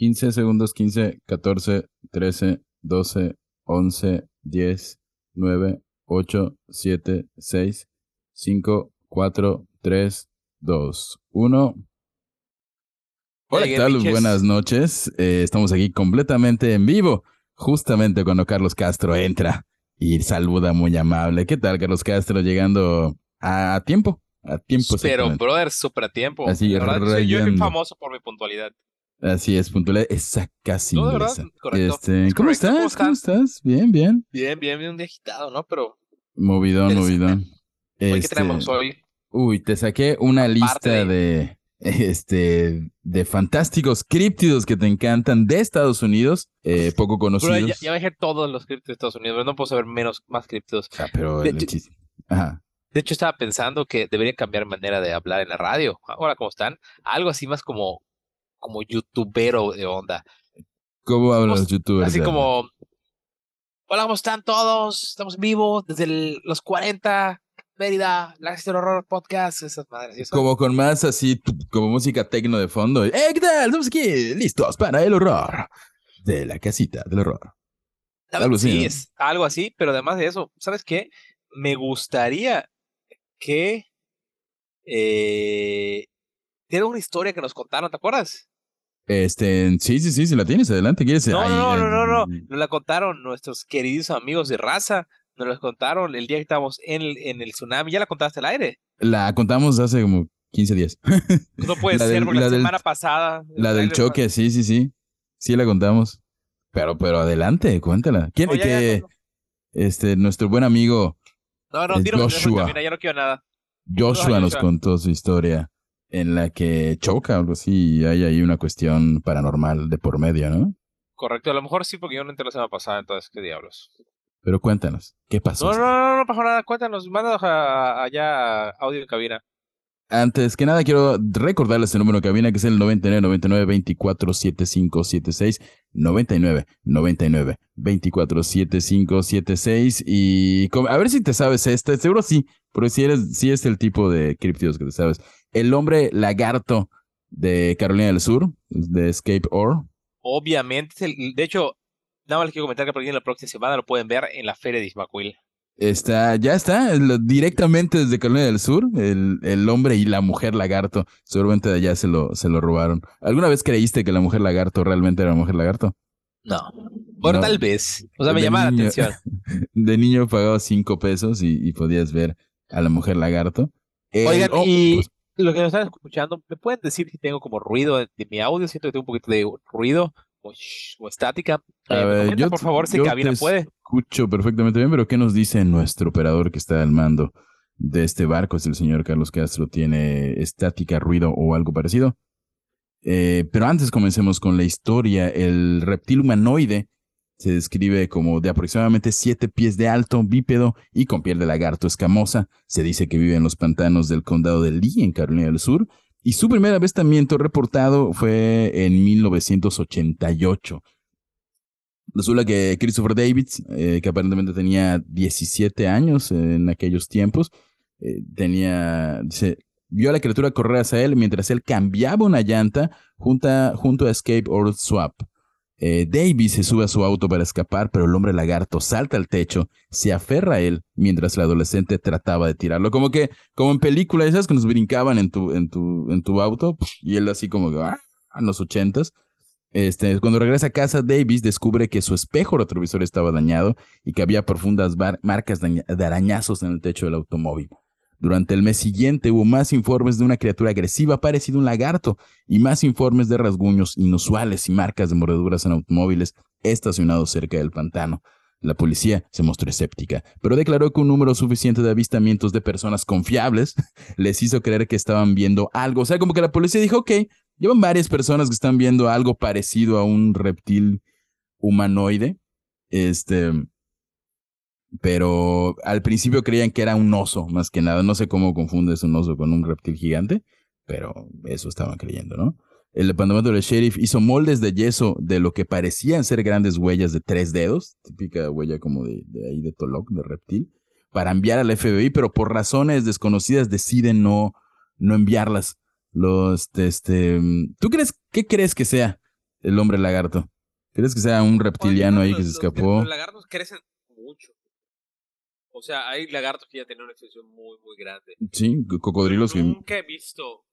15 segundos, 15, 14, 13, 12, 11, 10, 9, 8, 7, 6, 5, 4, 3, 2, 1. Hola, ¿qué tal? Buenas noches. Eh, estamos aquí completamente en vivo, justamente cuando Carlos Castro entra y saluda muy amable. ¿Qué tal, Carlos Castro? Llegando a tiempo. A tiempo. Pero, brother, súper a tiempo. Así, verdad, yo soy famoso por mi puntualidad. Así es, puntualidad esa casi. No, verdad, correcto. Este, ¿cómo, Estás? ¿cómo, estás? Bien, bien. Bien, bien, bien, un día agitado, ¿no? Pero. Movidón, movidón. ¿Qué este, tenemos hoy? Uy, te saqué una lista de. Este, de fantásticos críptidos que te encantan de Estados Unidos, eh, poco conocidos. Pero ya, ya dejé todos los críptidos de Estados Unidos, pero no puedo saber menos, más críptidos. Ah, pero de, Ajá. de hecho, estaba pensando que debería cambiar manera de hablar en la radio. Ahora, ¿cómo están? Algo así más como como youtubero de onda. ¿Cómo hablan los youtubers? Así como, hola, ¿cómo están todos? Estamos vivos desde los 40, Mérida, la del horror podcast, esas madres. Como con más así, como música tecno de fondo. ¡Eh, qué tal! Estamos aquí, listos para el horror de la casita del horror. Algo así. Sí, es algo así, pero además de eso, ¿sabes qué? Me gustaría que eh, tiene una historia que nos contaron, ¿te acuerdas? Este, sí, sí, sí, si la tienes, adelante, ¿quieres? No, no, no, no, no, nos la contaron nuestros queridos amigos de raza, nos la contaron el día que estábamos en el, en el tsunami, ¿ya la contaste al aire? La contamos hace como 15 días. No puede ser, porque la, semana pasada. La del choque, sí, sí, sí, sí la contamos. Pero, pero adelante, cuéntala. ¿Quién, es que, este, nuestro buen amigo no, no, Joshua. Mira, ya no quiero nada. Joshua nos contó su historia en la que choca o algo así y hay ahí una cuestión paranormal de por medio, ¿no? Correcto, a lo mejor sí, porque yo no entré la semana pasada, entonces, ¿qué diablos? Pero cuéntanos, ¿qué pasó? No, no, no, no pasó nada, cuéntanos, mándanos allá a audio en cabina. Antes que nada, quiero recordarles el número de cabina que es el 99 99 24 75 76 99 99 24 75 76 y a ver si te sabes este, seguro sí, pero si eres si es el tipo de criptidos que te sabes. El hombre lagarto de Carolina del Sur, de Escape Or. Obviamente, de hecho, nada más les quiero comentar que a partir de la próxima semana lo pueden ver en la feria de Ismaquil. Está, ya está, directamente desde Carolina del Sur, el, el, hombre y la mujer lagarto, seguramente de allá se lo, se lo robaron. ¿Alguna vez creíste que la mujer lagarto realmente era la mujer lagarto? No, por tal vez, o sea, me llamaba la atención. De niño pagaba cinco pesos y, podías ver a la mujer lagarto. Oigan, oh, y pues lo que nos están escuchando, ¿me pueden decir si tengo como ruido de, mi audio? Siento que tengo un poquito de ruido o, estática. Eh, yo, por favor, si cabina puede. Escucho perfectamente bien, pero ¿qué nos dice nuestro operador que está al mando de este barco? Si el señor Carlos Castro tiene estática, ruido o algo parecido. Eh, pero antes comencemos con la historia. El reptil humanoide se describe como de aproximadamente siete pies de alto, bípedo y con piel de lagarto escamosa. Se dice que vive en los pantanos del condado de Lee, en Carolina del Sur, y su primer avistamiento reportado fue en 1988. Resulta que Christopher Davids, eh, que aparentemente tenía 17 años en aquellos tiempos, eh, tenía, se, vio a la criatura correr hacia él mientras él cambiaba una llanta junto a, junto a Escape or Swap. Eh, Davis se sube a su auto para escapar, pero el hombre lagarto salta al techo, se aferra a él mientras el adolescente trataba de tirarlo. Como que, como en películas esas que nos brincaban en tu, en tu, en tu auto, y él así como ah, en los ochentas. Este, cuando regresa a casa, Davis descubre que su espejo retrovisor estaba dañado y que había profundas marcas de arañazos en el techo del automóvil. Durante el mes siguiente hubo más informes de una criatura agresiva parecida a un lagarto y más informes de rasguños inusuales y marcas de mordeduras en automóviles estacionados cerca del pantano. La policía se mostró escéptica, pero declaró que un número suficiente de avistamientos de personas confiables les hizo creer que estaban viendo algo. O sea, como que la policía dijo, ok, Llevan varias personas que están viendo algo parecido a un reptil humanoide. Este, pero al principio creían que era un oso, más que nada. No sé cómo confundes un oso con un reptil gigante, pero eso estaban creyendo, ¿no? El departamento del sheriff hizo moldes de yeso de lo que parecían ser grandes huellas de tres dedos, típica huella como de, ahí de Tolok, de reptil, para enviar al FBI, pero por razones desconocidas deciden no, no enviarlas. Los, este, este, ¿tú crees, qué crees que sea el hombre lagarto? ¿Crees que sea un reptiliano ahí que se escapó? Los lagartos crecen. O sea, hay lagartos que ya tienen una extensión muy, muy grande. Sí, cocodrilos. Nunca he visto. O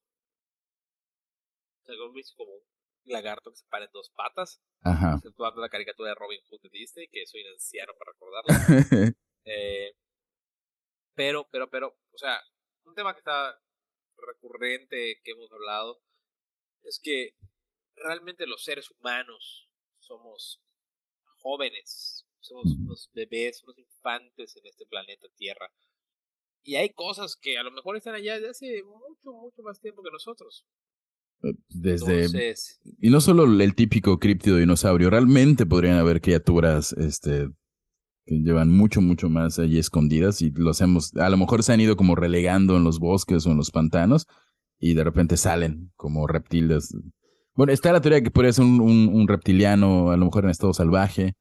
sea, he visto como un lagarto que se para en dos patas. Ajá. Acentuando la caricatura de Robin Hood de Disney, que soy un anciano para recordarla. eh, pero, pero, pero, o sea, un tema que está recurrente que hemos hablado es que realmente los seres humanos somos jóvenes, somos unos bebés, unos infantes en este planeta Tierra. Y hay cosas que a lo mejor están allá desde hace mucho, mucho más tiempo que nosotros. Eh, desde y no solo el típico críptido dinosaurio, realmente podrían haber criaturas este que llevan mucho mucho más allí escondidas y los hemos a lo mejor se han ido como relegando en los bosques o en los pantanos y de repente salen como reptiles. Bueno, está la teoría de que podría ser un, un reptiliano a lo mejor en estado salvaje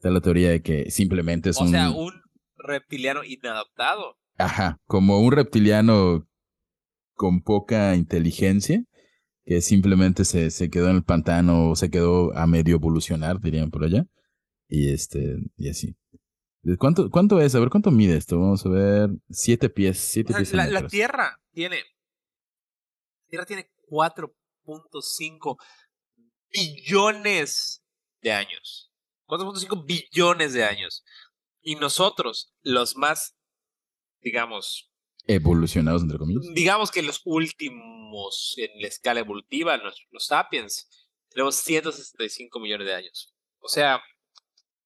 Está la teoría de que simplemente es un... O sea, un reptiliano inadaptado. Ajá, como un reptiliano con poca inteligencia, que simplemente se, se quedó en el pantano o se quedó a medio evolucionar, dirían por allá. Y este, y así. ¿Cuánto, ¿Cuánto es? A ver, ¿cuánto mide esto? Vamos a ver. Siete pies, siete pies. La, la, Tierra tiene. La Tierra tiene 4.5 billones de años. 4.5 billones de años. Y nosotros, los más, digamos... Evolucionados, entre comillas. Digamos que los últimos en la escala evolutiva, los, los sapiens, tenemos 165 millones de años. O sea,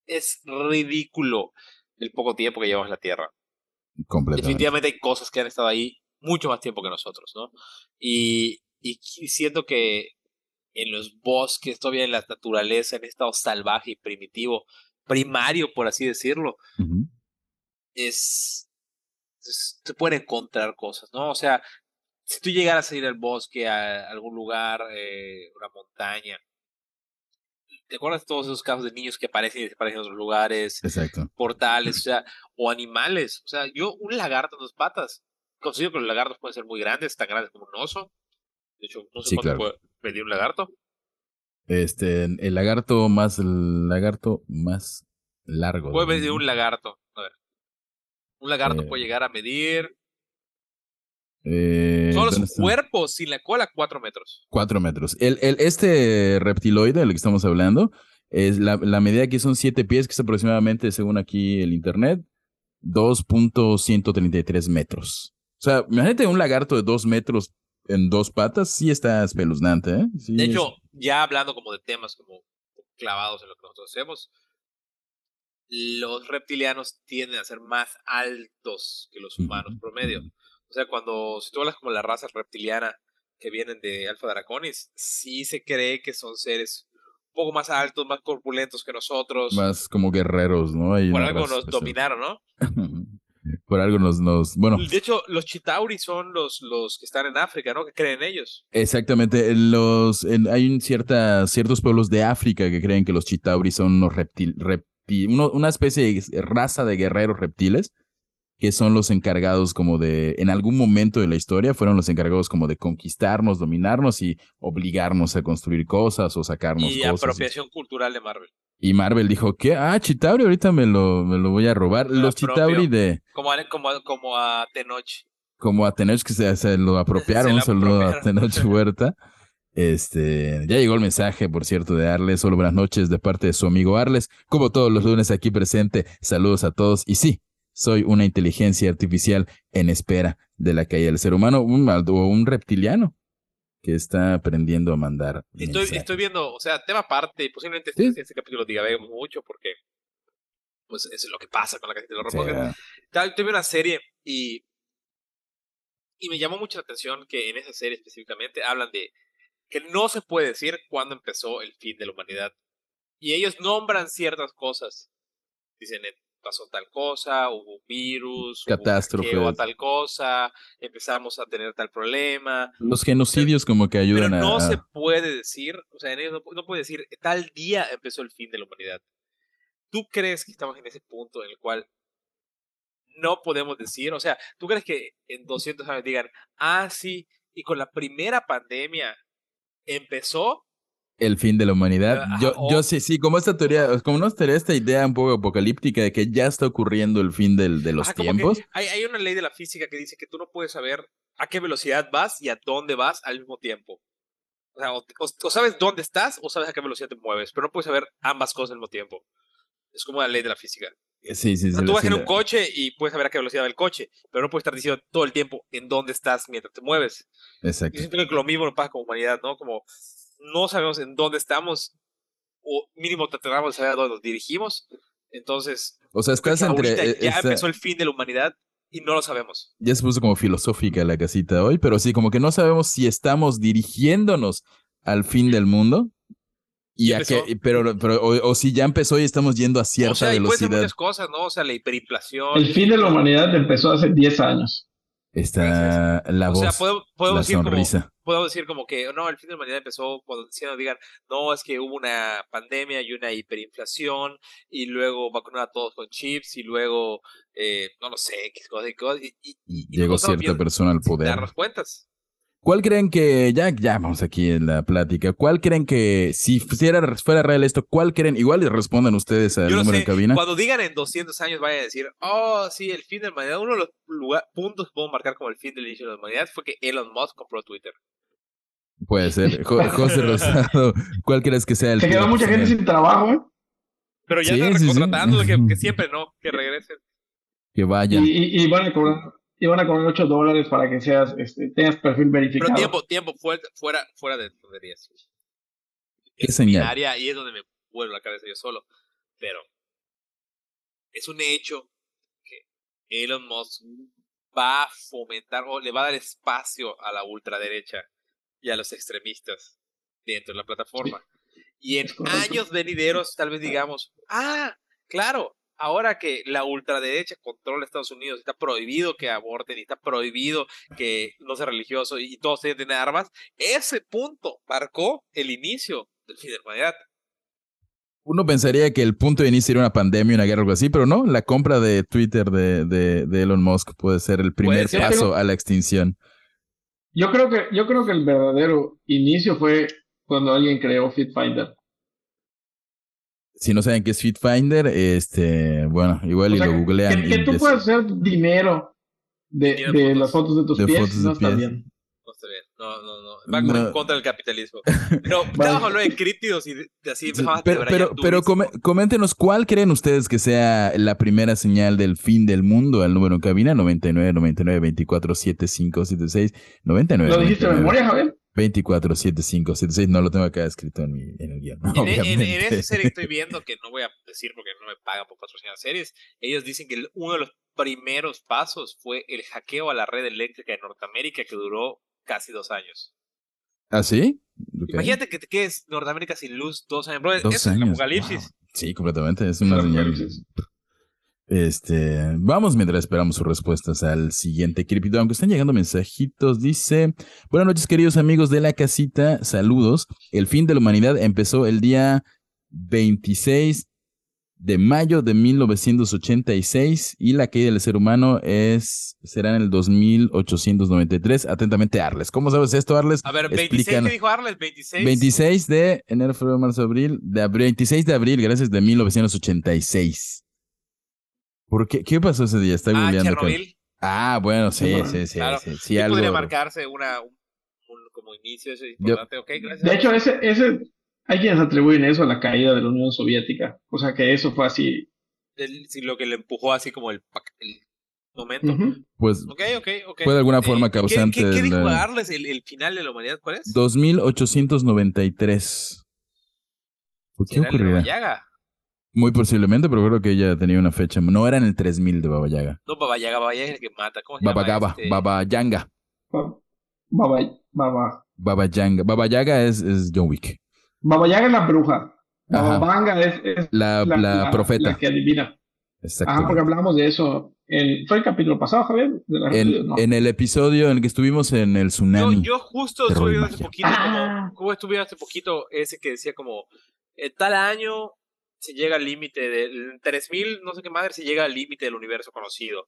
es ridículo el poco tiempo que llevamos en la Tierra. Definitivamente hay cosas que han estado ahí mucho más tiempo que nosotros, ¿no? Y, y siento que en los bosques, todavía en la naturaleza, en estado salvaje y primitivo, primario, por así decirlo, es, se pueden encontrar cosas, ¿no? O sea, si tú llegaras a ir al bosque, a algún lugar, eh, una montaña, ¿te acuerdas de todos esos casos de niños que aparecen y desaparecen en otros lugares? Exacto. Portales, o sea, o animales. O sea, yo, un lagarto en dos patas, considero que los lagartos pueden ser muy grandes, tan grandes como un oso. De hecho, no sé cuánto puede medir un lagarto. Este, el lagarto más, el lagarto más largo. Puede medir un lagarto. A ver. Un lagarto eh. puede llegar a medir. Eh, Solo su cuerpo, sin la cola, cuatro metros. Cuatro metros. El, el, este reptiloide del que estamos hablando, es la, la medida aquí son siete pies, que es aproximadamente, según aquí el internet, 2.133 metros. O sea, imagínate un lagarto de dos metros en dos patas, sí está espeluznante, ¿eh? de hecho, ya hablando como de temas como clavados en lo que nosotros hacemos, los reptilianos tienden a ser más altos que los humanos promedio. O sea, cuando si tú hablas como la raza reptiliana que vienen de Alfa Draconis, sí se cree que son seres un poco más altos, más corpulentos que nosotros. Más como guerreros, ¿no? Por algo nos dominaron, ¿no? Por algo nos, nos, bueno. De hecho, los Chitauri son los, los que están en África, ¿no? Que creen ellos. Exactamente. Los, hay un cierta, ciertos pueblos de África que creen que los Chitauri son unos reptil, una especie de raza de guerreros reptiles que son los encargados como de, en algún momento de la historia, fueron los encargados como de conquistarnos, dominarnos y obligarnos a construir cosas o sacarnos y cosas. Y apropiación cultural de Marvel. Y Marvel dijo, ¿qué? Ah, Chitauri, ahorita me lo, me lo voy a robar. Los Chitauri de... Como a, como, como a Tenoch. Como a Tenoch que se, lo apropiaron, se lo a Tenoch Huerta. Este, ya llegó el mensaje, por cierto, de Arles. Solo buenas noches de parte de su amigo Arles. Como todos los lunes aquí presente, saludos a todos. Y sí, soy una inteligencia artificial en espera de la caída del ser humano, un, o un reptiliano que está aprendiendo a mandar. Estoy, estoy viendo, o sea, tema aparte, posiblemente este, este, capítulo diga mucho porque pues eso es lo que pasa con la casita de los robots. Estoy viendo una serie y, y me llamó mucho la atención que en esa serie específicamente hablan de que no se puede decir cuándo empezó el fin de la humanidad. Y ellos nombran ciertas cosas. Dicen, pasó tal cosa, hubo un virus, catástrofe, hubo tal cosa, empezamos a tener tal problema. Los genocidios como que ayudan pero no a... se puede decir, o sea, no, no puede decir, tal día empezó el fin de la humanidad. ¿Tú crees que estamos en ese punto en el cual no podemos decir, o sea, ¿tú crees que en 200 años digan, ah, sí, y con la primera pandemia empezó el fin de la humanidad. Yo, yo sí, sí, como esta teoría, como no estaría esta idea un poco apocalíptica de que ya está ocurriendo el fin del, de los tiempos. Hay, hay, una ley de la física que dice que tú no puedes saber a qué velocidad vas y a dónde vas al mismo tiempo. O sea, o, sabes dónde estás o sabes a qué velocidad te mueves, pero no puedes saber ambas cosas al mismo tiempo. Es como la ley de la física. Sí, sí, sí. tú vas en un coche y puedes saber a qué velocidad va el coche, pero no puedes estar diciendo todo el tiempo en dónde estás mientras te mueves. Exacto. Yo siento que lo mismo nos pasa con humanidad, ¿no? Como no sabemos en dónde estamos, o mínimo tratamos de saber a dónde nos dirigimos. Entonces, o sea, estás entre. Ya empezó el fin de la humanidad y no lo sabemos. Ya se puso como filosófica la casita hoy, pero sí, como que no sabemos si estamos dirigiéndonos al fin del mundo y a que, pero, pero o, si ya empezó y estamos yendo a cierta o sea, velocidad. Puede ser muchas cosas, ¿no? O sea, la hiperinflación. El fin de la humanidad empezó hace 10 años. Está la voz, o sea, la decir sonrisa. Como, decir como que, no, el fin de la humanidad empezó cuando nos digan, no, es que hubo una pandemia y una hiperinflación, y luego vacunar a todos con chips, y luego, eh, no lo sé, qué cosas y cosas. Y, y, llegó cierta persona al poder. Darnos cuentas. ¿Cuál creen que, ya, ya vamos aquí en la plática, cuál creen que, si fuera, fuera real esto, cuál creen, igual les respondan ustedes al número de cabina? Cuando digan en 200 años vayan a decir, oh, sí, el fin de la humanidad, uno de los puntos que puedo marcar como el fin del inicio de la humanidad fue que Elon Musk compró Twitter. Puede ser. José Rosado, ¿cuál crees que sea el Se quedó mucha gente sin trabajo, ¿eh? Pero ya están recontratando que, siempre no, que regresen. Que vayan. Y, y, van a cobrar y van a cobrar 8 dólares para que seas, este, tengas perfil verificado. Pero tiempo, tiempo, fuera, fuera, fuera de tonterías. ¿Qué es señal? Área, y es donde me vuelvo la cabeza yo solo. Pero es un hecho que Elon Musk va a fomentar o le va a dar espacio a la ultraderecha y a los extremistas dentro de la plataforma. Y en años venideros tal vez digamos, ah, claro, ahora que la ultraderecha controla Estados Unidos, está prohibido que aborten y está prohibido que no sea religioso y, todos tienen armas, ese punto marcó el inicio del fin de la humanidad. Uno pensaría que el punto de inicio era una pandemia, una guerra o algo así, pero no, la compra de Twitter de, de, Elon Musk puede ser el primer paso a la extinción. Yo creo que, yo creo que el verdadero inicio fue cuando alguien creó FitFinder si no saben qué es FitFinder, este, bueno, igual y lo googlean. Que, tú puedes hacer dinero de, de las fotos de tus pies, no está bien. No está bien, no, no, no. Va en contra del capitalismo. Pero estábamos hablando de crípticos y de, así empezamos Pero, a pero, pero coméntenos, ¿cuál creen ustedes que sea la primera señal del fin del mundo? Al número en cabina, 99 99 24 75 76 99. ¿Lo dijiste de memoria, Javier? 247576, no lo tengo acá escrito en, mi, en el guion. En, en, esa serie estoy viendo, que no voy a decir porque no me pagan por patrocinar series, ellos dicen que uno de los primeros pasos fue el hackeo a la red eléctrica de Norteamérica que duró casi dos años. ¿Ah, sí? Imagínate que te quedes Norteamérica sin luz dos años. dos es años. apocalipsis. Sí, completamente. Es una señal este, vamos mientras esperamos sus respuestas al siguiente cripto. Aunque están llegando mensajitos, dice: Buenas noches, queridos amigos de la casita. Saludos. El fin de la humanidad empezó el día 26 de mayo de 1986 y la caída del ser humano es será en el 2893. Atentamente, Arles. ¿Cómo sabes esto, Arles? A ver, 26, ¿qué dijo Arles? 26. 26 de enero, febrero, marzo, abril. De 26 de abril, gracias, de 1986. ¿Por qué? ¿Qué pasó ese día? Está ah, Chernobyl. Ah, bueno, sí, sí, sí. Claro. sí, sí, podría marcarse una, un, como inicio, eso es importante. Okay, gracias. De hecho, ese, ese, hay quienes atribuyen eso a la caída de la Unión Soviética. O sea, que eso fue así. El, lo que le empujó así como el, el momento. Pues Ok, ok, ok. fue de alguna forma causante. ¿Qué, qué, qué dijo darles el, el, final de la humanidad? ¿Cuál es? 2893. ¿Por qué ocurrió? Muy posiblemente, pero creo que ella tenía una fecha. No era en el 3000 de Baba Yaga. No, Baba Yaga, Baba Yaga es el que mata. ¿Cómo se Baba llama? Gaba, este... Baba Yanga. Baba, Baba, Baba Yaga. Baba Yaga es, es John Wick. Baba Yaga es la bruja. Baba Ajá. Vanga es, es La, la, profeta. la que adivina. Ajá, porque hablamos de eso. En, ¿Fue el capítulo pasado, Javier? De la En, no. en el episodio en el que estuvimos en el Yo, tsunami. yo justo Terror estuve viendo hace poquito, Ah. como, como estuve hace poquito ese que decía como, eh, tal año se llega al límite del 3000, no sé qué madre, se llega al límite del universo conocido.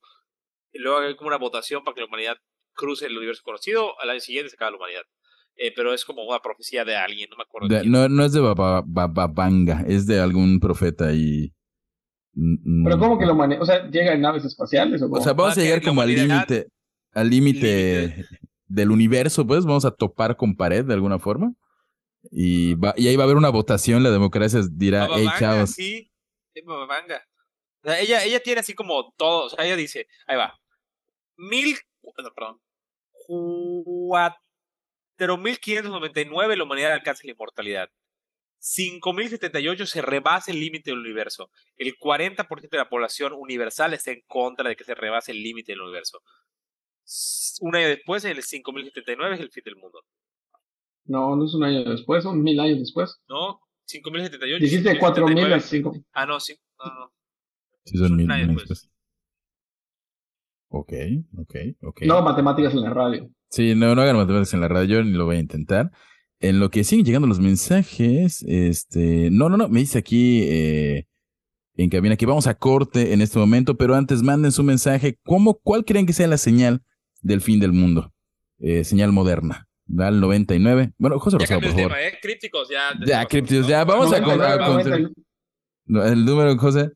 Y luego hay como una votación para que la humanidad cruce el universo conocido, al año siguiente se acaba la humanidad. Eh, pero es como una profecía de alguien, no me acuerdo. de no, no es de Baba, Baba Vanga, es de algún profeta y. Pero ¿cómo que lo maneja? O sea, ¿llega en naves espaciales o cómo? O sea, vamos Ah, a llegar la como al humanidad- límite, al límite del universo, pues vamos a topar con pared de alguna forma. Y, va, y ahí va a haber una votación, la democracia dirá, Baba hey, Vanga, chavos. sí. O sea, ella, ella tiene así como todo, o sea, ella dice, ahí va, mil, no, perdón, cuatro mil quinientos noventa y nueve la humanidad alcanza la inmortalidad. 5.078 se rebasa el límite del universo. El 40% de la población universal está en contra de que se rebase el límite del universo. Un año después, en el 5.079 es el fin del mundo. No, no es un año después, son mil años después. ¿No? 5.078. Dijiste cuatro mil 5.079. a cinco. Ah, no, sí. No, no. Sí, son mil año años después. después. Ok, ok, ok. No, matemáticas en la radio. Sí, no, no hagan matemáticas en la radio, ni lo voy a intentar. En lo que siguen llegando los mensajes, este, no, no, no, me dice aquí eh, en cabina que vamos a corte en este momento, pero antes manden su mensaje. ¿Cómo, cuál creen que sea la señal del fin del mundo? Eh, señal moderna. Al 99. Bueno, José Ya Rosado, por el favor. tema, ¿eh? Crípticos, ya. Ya, crípticos, ya, vamos a, con- a 99, con- no, el número, José.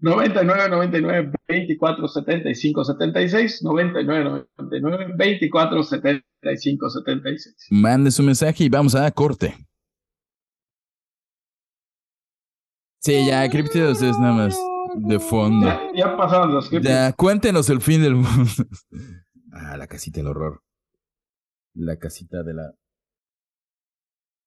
99, 99, 24, 75, 76, 99, 99, 24, 75, 76. Mande su mensaje y vamos a corte. Sí, ya, crípticos es nada más de fondo. Ya, ya pasaron los scripts. Ya, cuéntenos el fin del mundo. ah, la casita del horror. La casita de la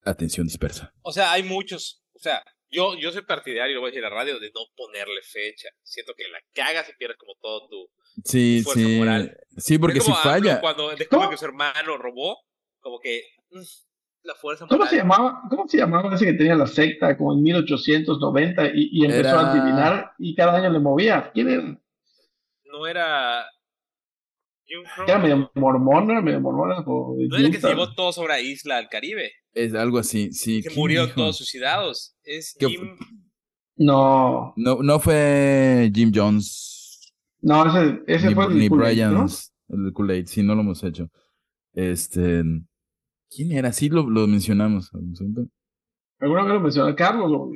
atención dispersa. O sea, hay muchos. O sea, yo, yo soy partidario, lo voy a decir a la radio, de no ponerle fecha. Siento que la cagas y pierdes como todo tu. Sí, Fuerza sí. moral. Sí, porque Es si AMLO falla. Cuando descubre ¿Cómo? que su hermano robó, como que. mm, la fuerza ¿Cómo moral. se llamaba? ¿Cómo se llamaba ese que tenía la secta como en 1890 y, y empezó Era- a adivinar y cada año le movía? ¿Quién era? No era. ¿Era medio mormón? ¿Era medio? O de No era el que se llevó todo sobre la isla al Caribe. Es algo así, sí. Que ¿quién murieron dijo? todos suicidados. Es ¿Qué Jim. No, No, no fue Jim Jones. no, ese, ese ni fue el ni Kool-Aid, Brian. ¿no? El Kool-Aid, sí, no lo hemos hecho. Este. ¿Quién era? Sí, lo, lo mencionamos. ¿no? Alguna vez lo mencionó Carlos, lo-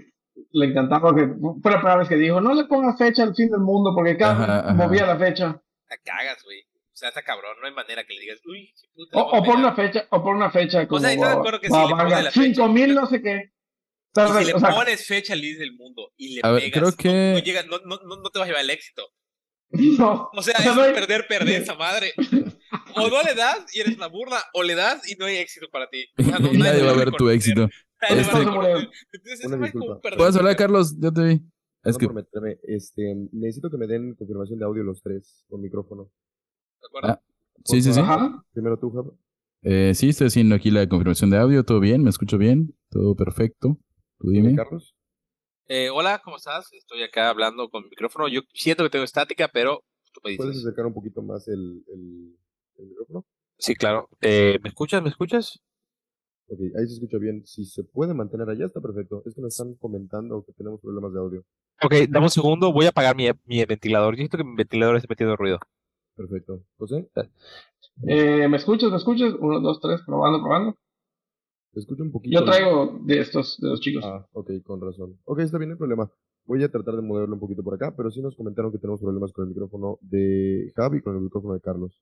le encantaba que fue la primera vez que dijo, no le pongas fecha al fin del mundo porque Ajá, ajá. movía la fecha. La cagas, güey. O sea, está cabrón. No hay manera que le digas, uy, qué puta. O, o por pegar". una fecha, o por una fecha como sea, estoy de acuerdo que va si le la mil no sé qué. Y ¿Sabes? si le O sea, pones fecha al líder del mundo y le A ver, pegas, creo no- que- no, llega- no, no, no, no te vas a llevar el éxito. no. O sea, O sea, es no hay- perder, perder esa madre. O no le das y eres una burla, o le das y no hay éxito para ti. O sea, no- Y nadie va a ver tu éxito. Este- va a reconocer. Entonces, Una disculpa. perder, ¿Puedes hablar. Carlos? Ya te vi. Es no que. por meterme, este, necesito que me den confirmación de audio los tres con micrófono. ¿De acuerdo? Ah, Sí, sí, sí. Ajá. Primero tú, Jav. Eh, sí, estoy haciendo aquí la confirmación de audio. ¿Todo bien? ¿Me escucho bien? ¿Todo perfecto? ¿Tú dime? Carlos. Eh, hola, ¿cómo estás? Estoy acá hablando con mi micrófono. Yo siento que tengo estática, pero tú me ¿Puedes acercar un poquito más el, el, el micrófono? Sí, claro. Eh, ¿Me escuchas? ¿Me escuchas? Ok, ahí se escucha bien. Si se puede mantener allá, está perfecto. Es que nos están comentando que tenemos problemas de audio. Ok, dame un segundo. Voy a apagar mi, mi ventilador. Yo siento que mi ventilador está metiendo ruido. Perfecto. José, Eh, ¿Me escuchas? ¿Me escuchas? Uno, dos, tres, probando, probando. te escucho un poquito. Yo traigo de estos, de los chicos. Ah, ok, con razón. Ok, está bien, no hay problema. Voy a tratar de moverlo un poquito por acá, pero sí nos comentaron que tenemos problemas con el micrófono de Javi y con el micrófono de Carlos.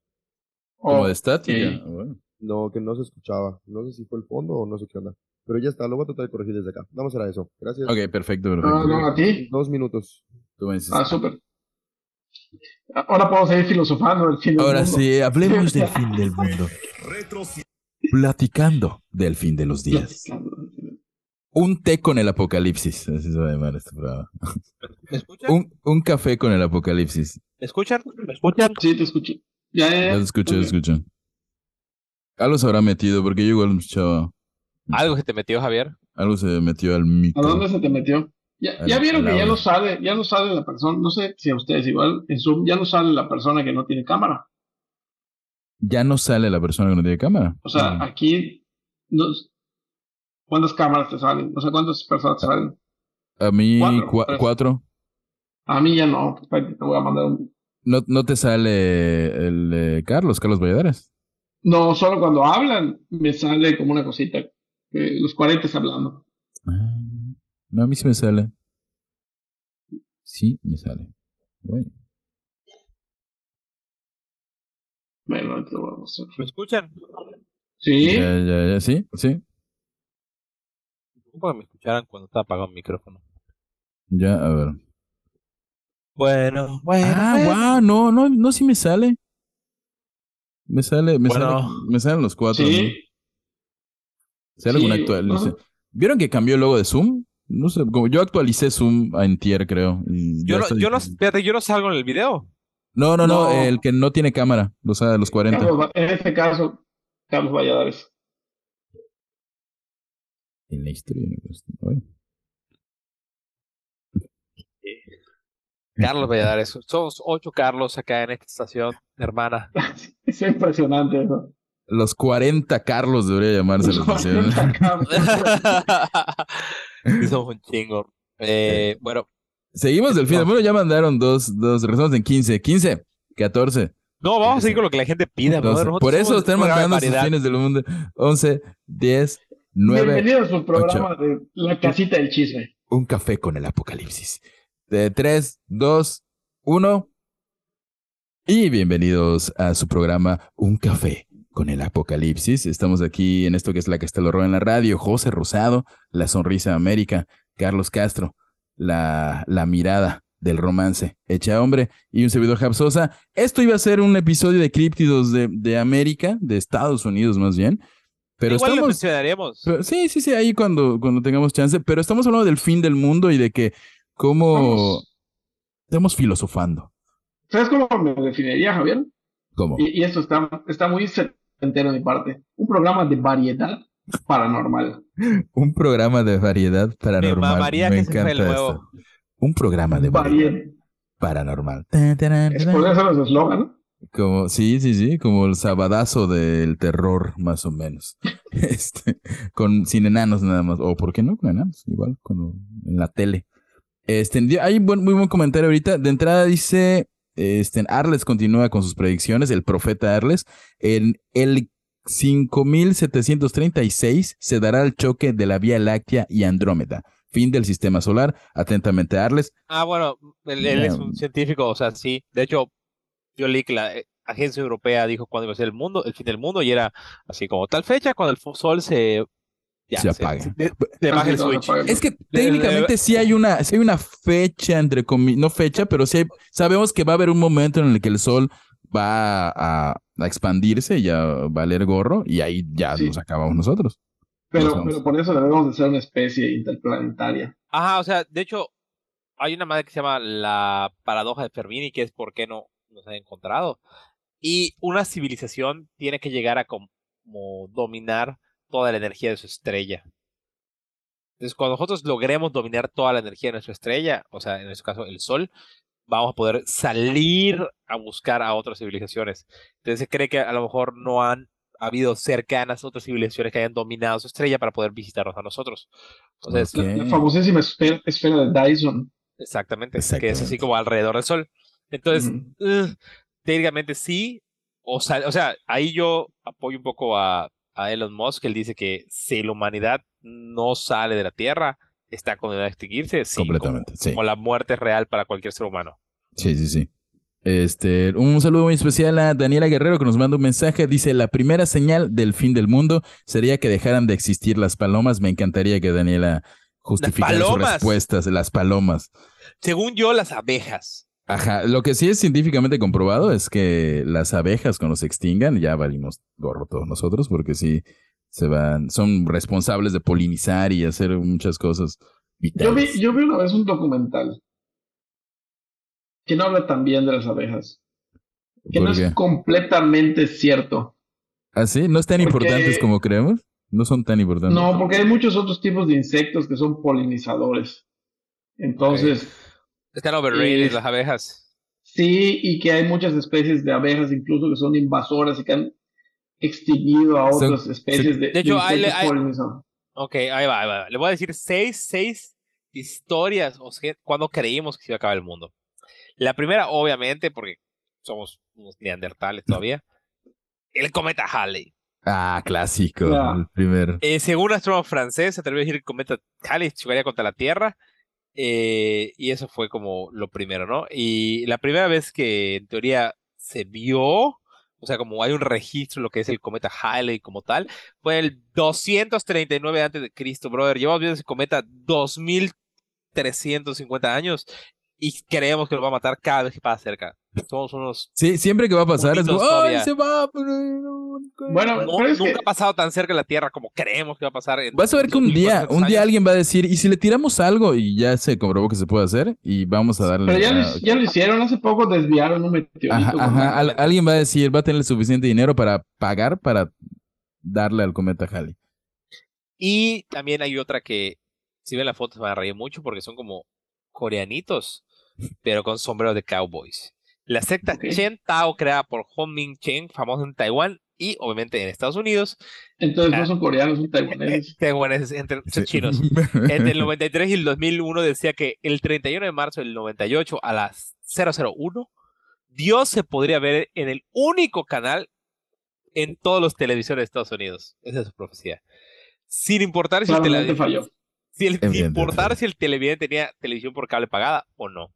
Como Oh, de estática. sí. Ah, bueno. No, que no se escuchaba. No sé si fue el fondo o no sé qué onda. Pero ya está, lo voy a tratar de corregir desde acá. Vamos a hacer eso. Gracias. Ok, perfecto, Ah, perfecto. no, a ti. Dos minutos. Tú me dices. Ah, súper. Ahora puedo seguir filosofando del fin del Ahora mundo. sí, hablemos del fin del mundo. Platicando del fin de los días. Un té con el apocalipsis. Así se va a llamar este programa. ¿Me escuchan? Un, un café con el apocalipsis. ¿Me escuchan? ¿Me escuchan? Sí, te escucho. Ya, ya, Ya ya. te escucho, ya te escucho. Algo se habrá metido, porque yo igual escuchaba. ¿Algo que te metió, Javier? Algo se metió al ¿A micro. dónde se te metió? Ya, ya vieron que ya no sale, ya no sale la persona, no sé si a ustedes igual, en Zoom ya no sale la persona que no tiene cámara. Ya no sale la persona que no tiene cámara. O sea, aquí, no- ¿cuántas cámaras te salen? O sea, ¿cuántas personas te salen? A mí, Cuatro, cua- tres. cuatro. A mí ya no, espérate, te voy a mandar un... No, no te sale el eh, Carlos, Carlos Valladares. No, solo cuando hablan me sale como una cosita, que los 40 hablando. Ah, No, a mí sí me sale. Sí, me sale. Bueno. Bueno, ahorita voy a. ¿Me escuchan? Sí, Ya, ya, ya, sí, sí. ¿Cómo que me escucharan cuando estaba apagado el micrófono? Ya, a ver. Bueno, bueno. Ah, wow, no, no, no, sí me sale. Me sale, me Bueno. sale, me salen los cuatro. ¿no? sí. ¿Sale alguna Sí, actualización? ¿Vieron que cambió el logo de Zoom? No sé, como yo actualicé Zoom en tier, creo. y Yo no, yo no, espérate, yo no salgo en el video. no, no, no, No. el que no tiene cámara, o sea, de los 40. Carlos Va- en este caso, Carlos Valladares. En la historia. no. Oye. Carlos Valladares. Somos ocho Carlos acá en esta estación, hermana. Es impresionante eso. Los 40 Carlos debería llamarse la estación. Sí, somos un chingo. Eh, bueno, Seguimos del fin. Bueno, ya mandaron dos, dos, regresamos en 15, 15, 14. no, vamos a seguir con lo que la gente pida. brother. 12. Nosotros Por eso están mandando sus fines del mundo. 11, 10, 9, Bienvenidos a su programa de La Casita del Chisme. un café con el apocalipsis. De 3, 2, 1. Y bienvenidos a su programa Un café con el apocalipsis. Estamos aquí en esto que es la lo roba en la radio. José Rosado, la sonrisa de América. Carlos Castro, la, la mirada del romance hecha hombre. Y un servidor Japsosa. Esto iba a ser un episodio de críptidos de, de América, de Estados Unidos más bien. Pero Igual lo estamos... mencionaremos. Pero- sí, sí, sí, ahí cuando, cuando tengamos chance. Pero estamos hablando del fin del mundo y de que cómo Vamos. estamos filosofando. ¿Sabes cómo me definiría, Javier? ¿Cómo? Y, y esto está, está muy entero de mi parte. Un programa de variedad paranormal. Un programa de variedad paranormal. Me que fue el encanta nuevo. esto. Un programa de variedad Variedad. paranormal. Es podría ser los eslogan. Como, sí, sí, sí, como el sabadazo del terror, más o menos. Este, con, sin enanos nada más. O, ¿por qué no? Con enanos, igual, con, en la tele. Este, hay un buen, muy buen comentario ahorita. De entrada dice, este, Arles continúa con sus predicciones, el profeta Arles. En el 5736 se dará el choque de la Vía Láctea y Andrómeda. Fin del sistema solar. Atentamente, Arles. Ah, bueno, él, él es un científico, o sea, sí. De hecho, yo leí que la eh, agencia europea dijo cuándo iba a ser el mundo, el fin del mundo, y era así como tal fecha cuando el sol se ya, Se apague. de- de- baja el switch. Es que técnicamente sí hay una, sí hay una fecha, entre comillas, no fecha, pero sí hay- sabemos que va a haber un momento en el que el sol va a, a expandirse y a valer gorro y ahí ya Sí. nos acabamos nosotros. Pero, Nos pero por eso debemos de ser una especie interplanetaria. Ajá, o sea, de hecho, hay una madre que se llama la paradoja de Fermini, que es por qué no nos han encontrado. Y una civilización tiene que llegar a como dominar toda la energía de su estrella. Entonces, cuando nosotros logremos dominar toda la energía de nuestra estrella, o sea, en este caso el Sol, vamos a poder salir a buscar a otras civilizaciones. Entonces se cree que a lo mejor no han habido cercanas otras civilizaciones que hayan dominado su estrella para poder visitarnos a nosotros. Entonces. La, la famosísima esfera, esfera de Dyson. Exactamente, que es así como alrededor del Sol. Entonces, ugh, técnicamente sí, o sea, o sea, ahí yo apoyo un poco a, a Elon Musk, él dice que si la humanidad no sale de la Tierra, está condenada a extinguirse, sí, como- Completamente, sí. como la muerte es real para cualquier ser humano. Sí, sí, sí. Este, un saludo muy especial a Daniela Guerrero que nos manda un mensaje. Dice, la primera señal del fin del mundo sería que dejaran de existir las palomas. Me encantaría que Daniela justificara sus respuestas. Las palomas. Según yo, las abejas. Ajá, lo que sí es científicamente comprobado es que las abejas cuando se extingan ya valimos gorro todos nosotros porque sí se van, son responsables de polinizar y hacer muchas cosas Yo vi, vitales. yo vi una vez un documental que no habla tan bien de las abejas. Que ¿Por no qué? es completamente cierto. ¿Ah, sí? ¿No es tan Porque- importantes como creemos? No son tan importantes. No, porque hay muchos otros tipos de insectos que son polinizadores. Entonces, Están overrated Eh, las abejas. sí, y que hay muchas especies de abejas incluso que son invasoras y que han extinguido a otras especies de, de hecho, de hay- hay-. Ok, ahí va, ahí va. Le voy a decir seis, seis historias o sea, cuando creímos que se iba a acabar el mundo. La primera, obviamente, porque somos unos neandertales todavía, el cometa Halley. Ah, clásico. Ya. El primer. Eh, según un astrónomo francés, se atrevió a decir que el cometa Halley chocaría contra la Tierra. Eh, y eso fue como lo primero, ¿no? Y la primera vez que en teoría se vio, o sea, como hay un registro lo que es el cometa Halley como tal, fue el 239 antes de Cristo, brother. Llevamos viendo ese cometa 2350 años y creemos que lo va a matar cada vez que pasa cerca. Somos unos Sí, siempre que va a pasar es como, ¡ay, se va! pero no, nunca". Bueno, no- pero es nunca que ha pasado tan cerca de la Tierra como creemos que va a pasar. en Vas a ver que un día, 2400 un día alguien va a decir, ¿y si le tiramos algo? Y ya se comprobó que se puede hacer y vamos a darle. Pero ya, a- lo, ya lo hicieron, hace poco desviaron un meteorito. Ajá, con ajá, la- al- alguien va a decir, va a tener suficiente dinero para pagar para darle al cometa Halley. Y también hay otra que, si ven la foto, se van a reír mucho porque son como coreanitos, pero con sombrero de cowboys. La secta Ok. Chen Tao, creada por Hong Ming Chen, famoso en Taiwán y obviamente en Estados Unidos, Entonces Ah. no son coreanos, son taiwaneses. taiwaneses entre son Sí. chinos. Entre el 93 y el 2001 decía que el 31 de marzo del 98 a las 001, Dios se podría ver en el único canal en todos los televisores de Estados Unidos. Esa es su profecía. Sin importar si el, Claramente tele- falló. si el- sin importar si el televidente tenía televisión por cable pagada o no.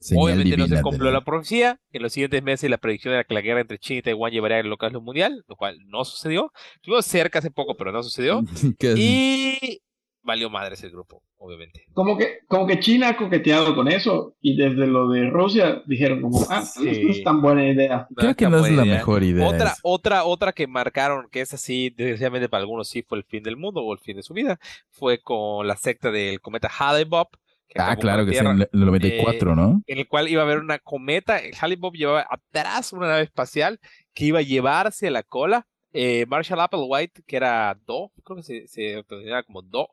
Señal Obviamente no se cumplió la profecía. En los siguientes meses la predicción era que la guerra entre China y Taiwán llevaría al ocaso mundial, lo cual no sucedió. Estuvo cerca hace poco, pero no sucedió. Y valió madre ese grupo, obviamente. Como que, como que China ha coqueteado con eso y desde lo de Rusia dijeron como, ah, Sí. no es tan buena idea. Creo que no es la idea. mejor idea. Otra, otra, otra que marcaron, que es así, desgraciadamente para algunos sí fue el fin del mundo o el fin de su vida, fue con la secta del cometa Halley-Bob. Ah, claro que sí, en el 94, ¿no? En el cual iba a haber una cometa. El llevaba atrás una nave espacial que iba a llevarse a la cola. Eh, Marshall Applewhite, que era Do, creo que se, se como Do,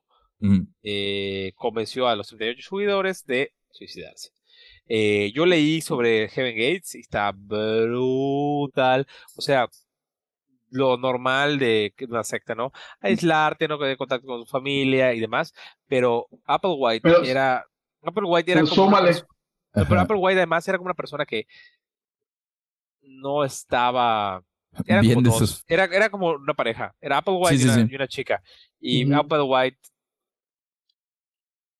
eh, convenció a los 38 seguidores de suicidarse. Eh, yo leí sobre Heaven Gates y está brutal. O sea, lo normal de una secta, ¿no? Aislarte, no tener contacto con tu familia y demás. Pero Applewhite Pero- era. Applewhite era Pero como. súmale. pero. Applewhite además era como una persona que no estaba. Era Bien como, de dos, sus- era, era como una pareja. Era Applewhite Sí, sí, y, una, sí. y una chica. Y Ujú. Applewhite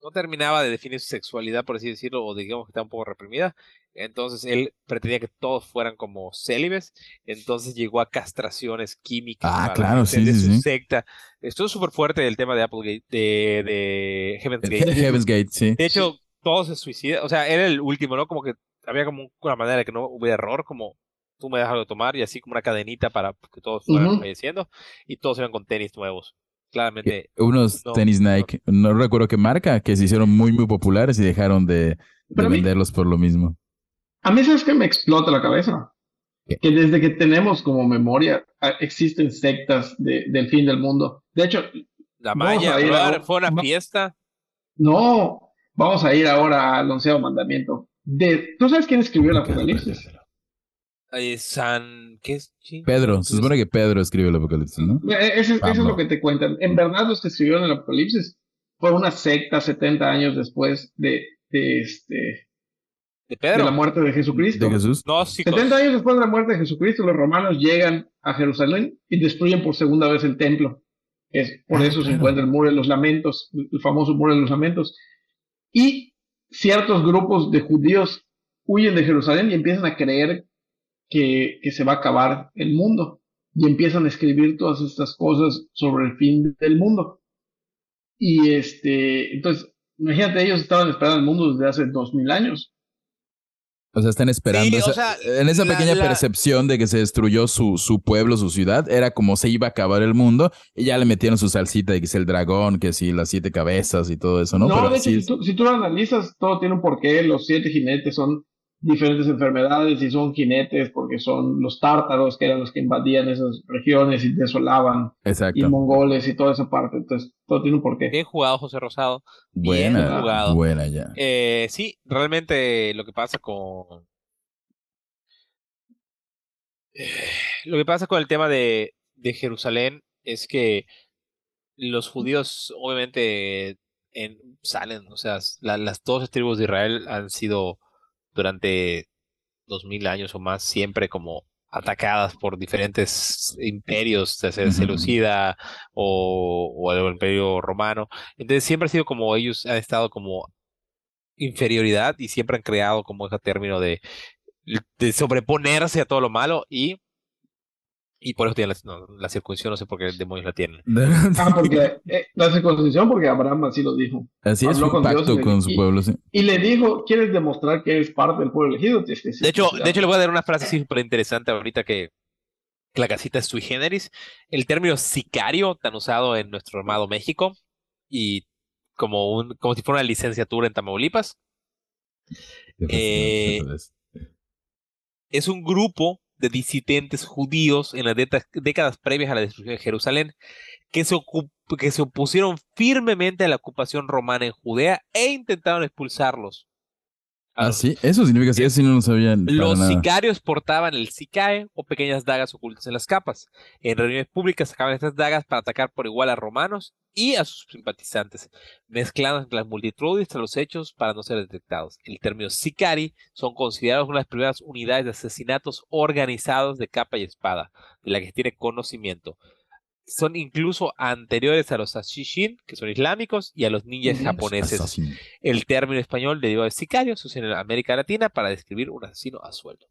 no terminaba de definir su sexualidad, por así decirlo, o digamos que estaba un poco reprimida. Entonces él pretendía que todos fueran como célibes. Entonces llegó a castraciones químicas. Ah, para claro, sí, de sí, su sí. secta. Estuvo súper fuerte el tema de Applegate, de, de Heaven's El Gate. He- Heaven's Gate, sí. De hecho, todos se suicidan. O sea, era el último, ¿no? Como que había como una manera de que no hubiera error, como tú me dejas de tomar y así como una cadenita para que todos fueran falleciendo y todos iban con tenis nuevos. Claramente. Unos No, tenis. Nike, no recuerdo qué marca, que se hicieron muy, muy populares y dejaron de, mí- venderlos por lo mismo. A mí sabes que me explota la cabeza. ¿Qué? Que desde que tenemos como memoria ah, existen sectas de- del fin del mundo. De hecho, La Vamos malla, a ir fue una fiesta. no, vamos a ir ahora al onceavo mandamiento. De, ¿Tú sabes quién escribió el Apocalipsis? Eh, San. ¿Qué es? ching? Pedro, se supone que Pedro escribe el Apocalipsis, ¿no? Eh, Eso, eso es lo que te cuentan. En verdad, los que escribieron el Apocalipsis fue una secta 70 años después de, de, este, ¿De de Pedro? la muerte de Jesucristo. De Jesús. No, chicos. 70 años después de la muerte de Jesucristo, los romanos llegan a Jerusalén y destruyen por segunda vez el templo. Es, por Ah, eso se encuentra el muro de los lamentos, el famoso muro de los lamentos. Y ciertos grupos de judíos huyen de Jerusalén y empiezan a creer que, que se va a acabar el mundo. Y empiezan a escribir todas estas cosas sobre el fin del mundo. Y este, entonces, imagínate, ellos estaban esperando el mundo desde hace dos mil años. O sea, están esperando. Sí, o esa- sea, en esa la- pequeña la- percepción de que se destruyó su, su pueblo, su ciudad, era como se iba a acabar el mundo y ya le metieron su salsita de que es el dragón, que sí, las siete cabezas y todo eso, ¿no? No, Pero de hecho, si es. tú, si tú lo analizas, todo tiene un porqué. Los siete jinetes son diferentes enfermedades y son jinetes porque son los tártaros que eran los que invadían esas regiones y desolaban Exacto. y mongoles y toda esa parte. Entonces, todo tiene un porqué. Bien jugado, José Rosado. Bien Buena, jugado. buena ya. Eh, sí, realmente lo que pasa con. Eh, Lo que pasa con el tema de, de Jerusalén es que los judíos, obviamente, en- salen, o sea, la- las dos tribus de Israel han sido durante dos mil años o más siempre como atacadas por diferentes imperios, ya sea. Seleucida o, o el imperio romano. Entonces siempre ha sido como ellos han estado como inferioridad y siempre han creado como ese término de, de sobreponerse a todo lo malo y, y por eso tienen la, no, la circuncisión, no sé por qué demonios la tienen. Ah, porque eh, la circuncisión, porque Abraham así lo dijo. Así es, un con Dios y con su pueblo. sí. Y le dijo, ¿quieres demostrar que eres parte del pueblo elegido? Tienes que De hecho, circuncidar". de hecho, le voy a dar una frase súper interesante ahorita que, que la casita es sui generis. El término sicario, tan usado en nuestro amado México, y como un, como si fuera una licenciatura en Tamaulipas, Eh, es un grupo de disidentes judíos en las décadas previas a la destrucción de Jerusalén que se, que se opusieron firmemente a la ocupación romana en Judea e intentaron expulsarlos. Ah, sí, eso significa eso sí no lo sabían. Los nada. sicarios portaban el sicae o pequeñas dagas ocultas en las capas. En reuniones públicas sacaban estas dagas para atacar por igual a romanos y a sus simpatizantes, mezclando entre las multitudes a los hechos para no ser detectados. El término sicari son considerados una de las primeras unidades de asesinatos organizados de capa y espada, de la que se tiene conocimiento. Son incluso anteriores a los ashishin, que son islámicos, y a los ninjas japoneses. El término español derivado de sicario se usa en América Latina para describir un asesino a sueldo.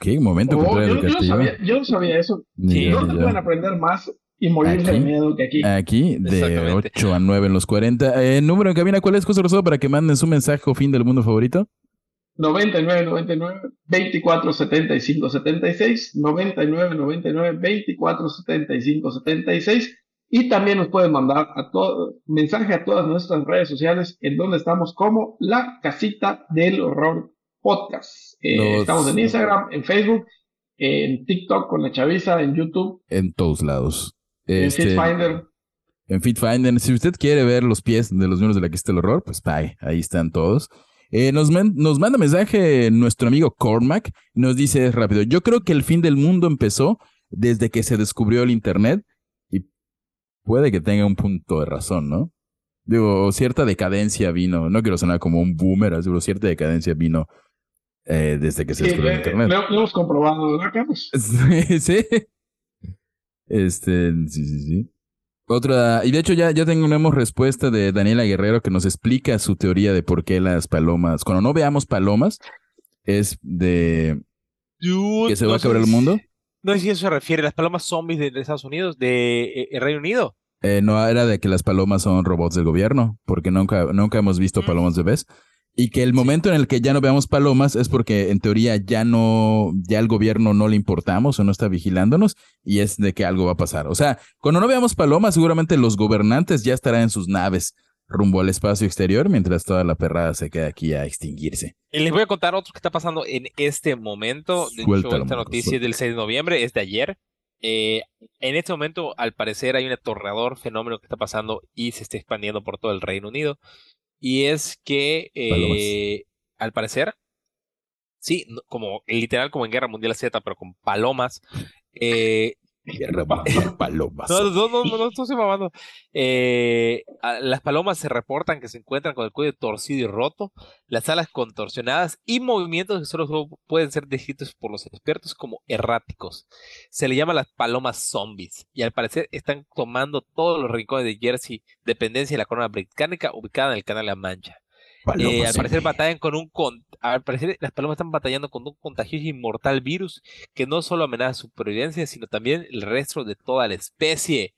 ¿Qué momento Oh, cultural yo, yo no sabía, yo no sabía eso. Sí, yo, ¿Dónde ni yo. pueden aprender más y morirse Aquí. de miedo que aquí? Aquí, de Exactamente. 8 a 9 en los 40. Eh, número en cabina, ¿cuál es, José Rosado, para que manden su mensaje o fin del mundo favorito? 99 99 24 75 76 99 99 24 75 76 y también nos pueden mandar a todo mensaje a todas nuestras redes sociales en donde estamos como la casita del horror podcast Eh, estamos en Instagram en Facebook en TikTok con la chaviza en YouTube En todos lados. en Este, Fitfinder en FitFinder. Si usted quiere ver los pies de los miembros de la Quista del Horror, pues bye, ahí están todos. Eh, nos, man- nos manda mensaje nuestro amigo Cormac. Nos dice rápido: Yo creo que el fin del mundo empezó desde que se descubrió el Internet y puede que tenga un punto de razón, ¿no? Digo, cierta decadencia vino, no quiero sonar como un boomer, así, cierta decadencia vino eh, desde que se Sí, descubrió el eh, Internet. lo, lo hemos comprobado ¿verdad Carlos? Sí, sí. Este, sí, sí, sí. Otra, y de hecho ya, ya tenemos respuesta de Daniela Guerrero que nos explica su teoría de por qué las palomas, cuando no veamos palomas, es de que se va a acabar el mundo. No sé si eso se refiere a las palomas zombies de, de Estados Unidos, de eh, el Reino Unido. Eh, no era de que las palomas son robots del gobierno, porque nunca, nunca hemos visto Mm. palomas bebés. Y que el momento en el que ya no veamos palomas es porque en teoría ya no, ya el gobierno no le importamos o no está vigilándonos y es de que algo va a pasar. O sea, cuando no veamos palomas, seguramente los gobernantes ya estarán en sus naves rumbo al espacio exterior, mientras toda la perrada se queda aquí a extinguirse. Y les voy a contar otro que está pasando en este momento. De hecho, esta Marco, noticia es del 6 de noviembre, es de ayer. Eh, en este momento, al parecer, hay un atorreador fenómeno que está pasando y se está expandiendo por todo el Reino Unido. Y es que, eh, al parecer, sí, como literal como en Guerra Mundial Z, pero con palomas. eh, Palomas. no, no, no, no, no estoy mamando. Eh, las palomas se reportan que se encuentran con el cuello torcido y roto, las alas contorsionadas y movimientos que solo pu- pueden ser descritos por los expertos como erráticos. Se le llama las palomas zombies y al parecer están tomando todos los rincones de Jersey, dependencia de la corona británica ubicada en el canal La Mancha. Eh, al parecer batallan con un con- al parecer las palomas están batallando con un contagioso y mortal virus que no solo amenaza su supervivencia, sino también el resto de toda la especie.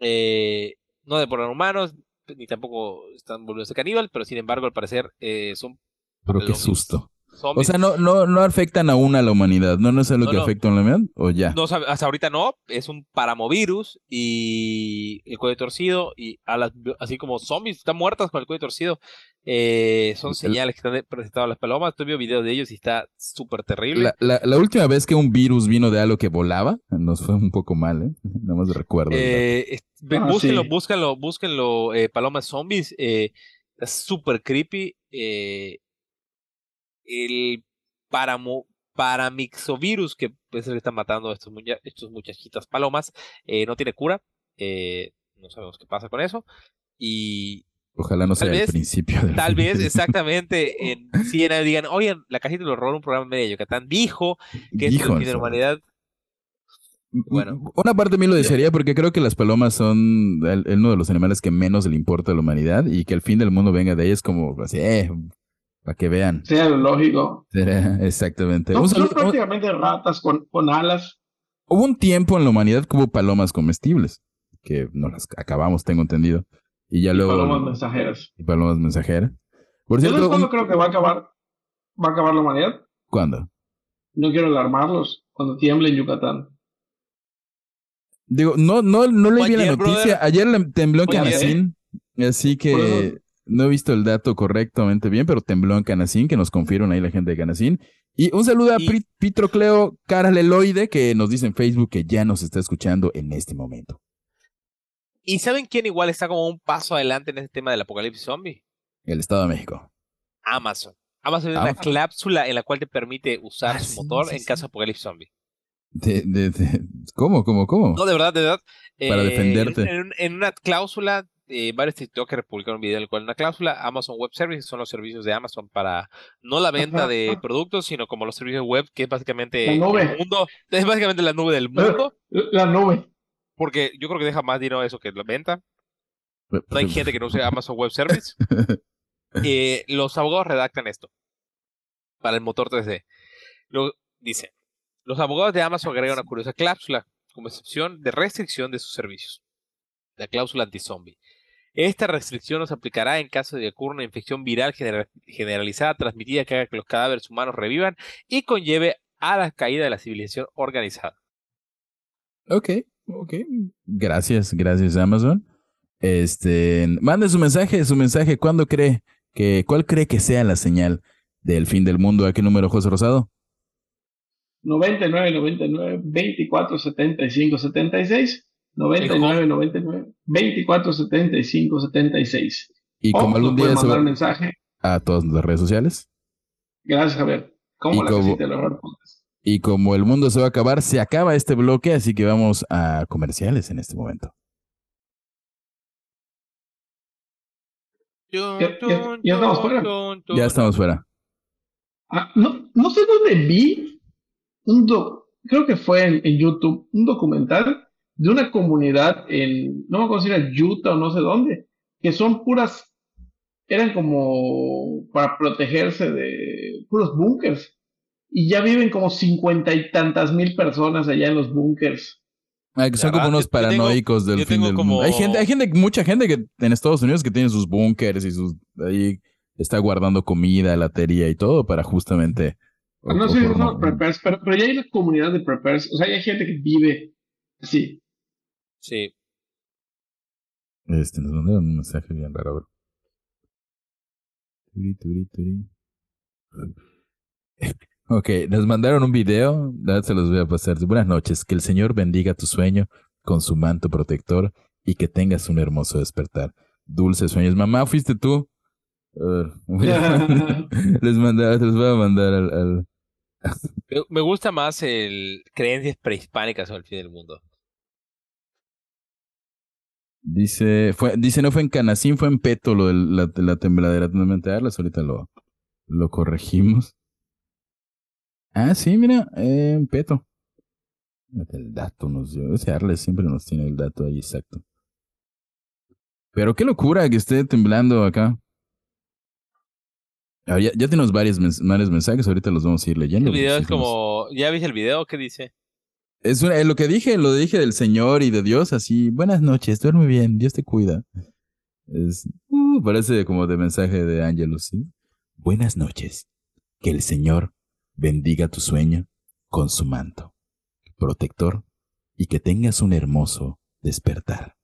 Eh, no devoran humanos, ni tampoco están volviéndose caníbal, pero sin embargo, al parecer eh, son Pero qué palomas. O sea, no, no, no afectan aún a la humanidad. ¿No, no es lo No, que no. afecta a la humanidad? ¿O ya? No, hasta ahorita no, es un paramovirus y el cuello torcido y a las, así como zombies están muertas con el cuello torcido, eh, son El- señales que están presentadas las palomas. Tuve videos de ellos y está súper terrible. La, la, la última vez que un virus vino de algo que volaba, nos fue un poco mal, ¿eh? Nada más recuerdo. Eh, Ah, búsquenlo, sí. búsquenlo, búsquenlo, eh, palomas zombies, eh, es súper creepy. eh, el paramo, paramixovirus, que es el que está matando a estos, muña- estos muchachitas palomas, eh, no tiene cura. eh, no sabemos qué pasa con eso. Y Ojalá no sea el principio del tal fin. vez exactamente en CNN digan, oigan, la cajita del horror, un programa medio de Yucatán, dijo que es Híjole, fin de la humanidad. Bueno. Una parte de mí lo desearía porque creo que las palomas son el- uno de los animales que menos le importa a la humanidad y que el fin del mundo venga de ellas como así, eh, para que vean. Sea lo lógico. Exactamente. No, son prácticamente ratas con, con alas. hubo un tiempo en la humanidad que hubo palomas comestibles, que no las acabamos, tengo entendido. Y ya y luego... palomas mensajeras. y palomas mensajeras. Por ¿Yo cierto, cuándo un- creo que va a acabar? ¿Va a acabar la humanidad? ¿cuándo? No quiero alarmarlos. Cuando tiemble en Yucatán. Digo, no, no, no leí bien la ayer, noticia. brother. Ayer le tembló en. Canacín, así Por que eso- no he visto el dato correctamente bien, pero tembló en Canacín, que nos confirman ahí la gente de Canacín. Y un saludo a Y- Pri- Pitrocleo Caraleloide, que nos dice en Facebook que ya nos está escuchando en este momento. ¿Y saben quién igual está como un paso adelante en este tema del apocalipsis zombie? El Estado de México. Amazon. Amazon es una cápsula en la cual te permite usar Ah, su motor sí, en caso de apocalipsis zombie. De, de- de- ¿Cómo, cómo, cómo? No, de verdad, de verdad. Para Eh, defenderte. En, en- en una cláusula, eh, varios TikTokers publicaron un video en el cual una cláusula, Amazon Web Services son los servicios de Amazon para no la venta Ajá. de productos, sino como los servicios web, que es básicamente La nube. el mundo, es básicamente la nube del mundo, La nube. porque yo creo que deja más dinero eso que la venta. No hay gente que no use Amazon Web Service. Eh, los abogados redactan esto para el motor 3D. Lo, dice, los abogados de Amazon agregan una curiosa cláusula como excepción de restricción de sus servicios. La cláusula anti-zombie. Esta restricción no se aplicará en caso de que ocurra una infección viral genera- generalizada transmitida que haga que los cadáveres humanos revivan y conlleve a la caída de la civilización organizada. Ok, ok. Gracias, gracias Amazon. Este, mande su mensaje, su mensaje. ¿Cuándo cree que, cuál cree que sea la señal del fin del mundo? ¿A qué número, José Rosado? 99, 99, 24, 75, 76. 99, 99, 24, 75, 76. Y O como algún día se mandar un va mensaje. a todas las redes sociales. Gracias, Javier. ¿Cómo Y la como-? Y como el mundo se va a acabar, se acaba este bloque, así que vamos a comerciales en este momento. Ya- ya- ya estamos fuera. Ya estamos fuera. Ah, no, no sé dónde vi un do- creo que fue en, en YouTube, un documental de una comunidad en, no me acuerdo si era Utah o no sé dónde, que son puras, eran como para protegerse de puros búnkers. Y ya viven como cincuenta y tantas mil personas allá en los búnkers. Ah, que son como unos tengo- paranoicos del fin tengo del como- mundo. Hay gente, hay gente, mucha gente que en Estados Unidos que tiene sus búnkers y sus ahí está guardando comida, latería y todo para justamente. o- Ah, no sé si son no- preppers, pero, pero ya hay una comunidad de preppers. O sea, hay gente que vive así. Sí. Este, nos mandaron un mensaje bien raro. ver. Turi, turi, turi. Ok, nos mandaron un video, se los voy a pasar. Buenas noches, que el Señor bendiga tu sueño con su manto protector y que tengas un hermoso despertar. Dulces sueños. Mamá, fuiste tú. A- les, mandé- les voy a mandar al, al- Me, me gusta más el creencias prehispánicas sobre el fin del mundo. Dice, fue, dice, no fue en Canacín, fue en Peto lo de la, de la tembladera. Me enterarlas, ahorita lo, lo corregimos. Ah, sí, mira, eh, en Peto. El dato nos dio. Ese Arles siempre nos tiene el dato ahí exacto. Pero qué locura que esté temblando acá. Ah, ya, ya tenemos varios, mens- varios mensajes, ahorita los vamos a ir leyendo. El video es como, ¿ya viste el video? ¿Qué dice? Es una- lo que dije, lo dije del Señor y de Dios, así, buenas noches, duerme bien, Dios te cuida. Es, uh, parece como de mensaje de Angelus, ¿sí? Buenas noches, Que el Señor bendiga tu sueño con su manto protector y que tengas un hermoso despertar.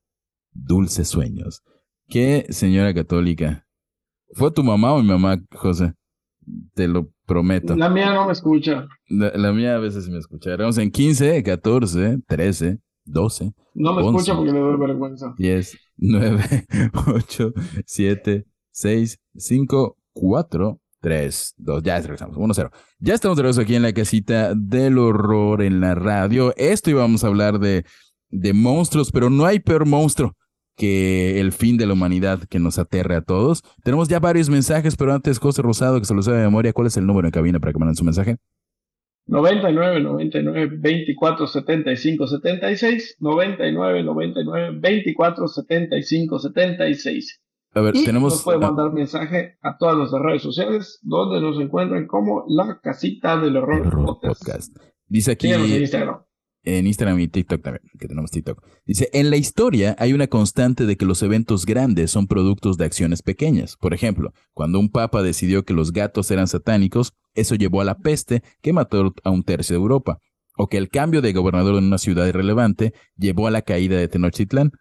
Dulces sueños. ¿Qué, señora católica? ¿Fue tu mamá o mi mamá, José? Te lo prometo. La mía no me escucha. La, mía a veces me escucha. Vamos en 15, 14, 13, 12. No me escucha porque le doy vergüenza. 10, 9, 8, 7, 6, 5, 4, 3, 2, ya regresamos, 1, 0. Ya estamos de regreso aquí en la casita del horror en la radio. Esto íbamos a hablar de, de monstruos, pero no hay peor monstruo que el fin de la humanidad que nos aterre a todos. Tenemos ya varios mensajes, pero antes, José Rosado, que se lo sabe de memoria, ¿cuál es el número en cabina para que manden su mensaje? 99 99 24 75 76 99 99 24 75 76 a ver, y tenemos. Nos puede mandar mensaje a todas nuestras redes sociales, donde nos encuentran como la casita del horror, podcast. Dice aquí. en Instagram. En Instagram y TikTok también, que tenemos TikTok. Dice, en la historia hay una constante de que los eventos grandes son productos de acciones pequeñas. Por ejemplo, cuando un papa decidió que los gatos eran satánicos, eso llevó a la peste que mató a un tercio de Europa. O que el cambio de gobernador en una ciudad irrelevante llevó a la caída de Tenochtitlán.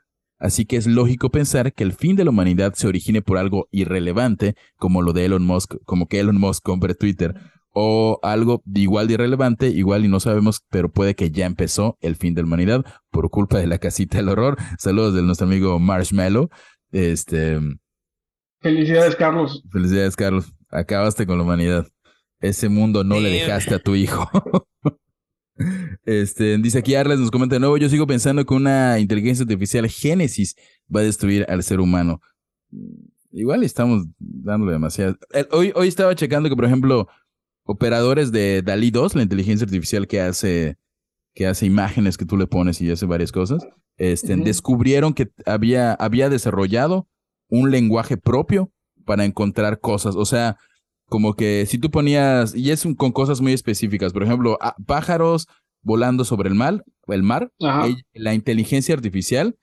Así que es lógico pensar que el fin de la humanidad se origine por algo irrelevante, como lo de Elon Musk, como que Elon Musk compre Twitter, o algo igual de irrelevante, igual y no sabemos, pero puede que ya empezó el fin de la humanidad por culpa de la casita del horror. Saludos de nuestro amigo Marshmallow. Este. Felicidades, Carlos. Felicidades, Carlos. Acabaste con la humanidad. Ese mundo no le dejaste a tu hijo. Este, dice aquí Arles, nos comenta de nuevo, yo sigo pensando que una inteligencia artificial Génesis va a destruir al ser humano. Igual estamos dándole demasiado. Hoy, hoy estaba checando que, por ejemplo, operadores de DALI 2, la inteligencia artificial que hace, que hace imágenes que tú le pones y hace varias cosas, este, descubrieron que había, había desarrollado un lenguaje propio para encontrar cosas. O sea, como que si tú ponías, y es con cosas muy específicas, por ejemplo, ah, pájaros volando sobre el mar, el mar, la inteligencia artificial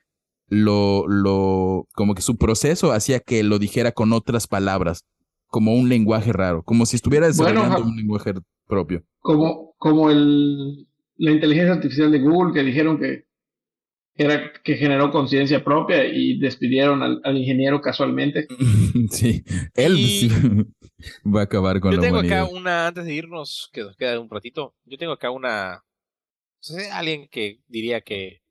lo, lo, como que su proceso hacía que lo dijera con otras palabras, como un lenguaje raro, como si estuviera desarrollando un lenguaje propio. Como, como el, la inteligencia artificial de Google que dijeron que era que generó conciencia propia y despidieron al, ingeniero casualmente. sí, él va a acabar con yo la Yo tengo acá una, antes de irnos, que nos queda un ratito, yo tengo acá una, sé, alguien que diría que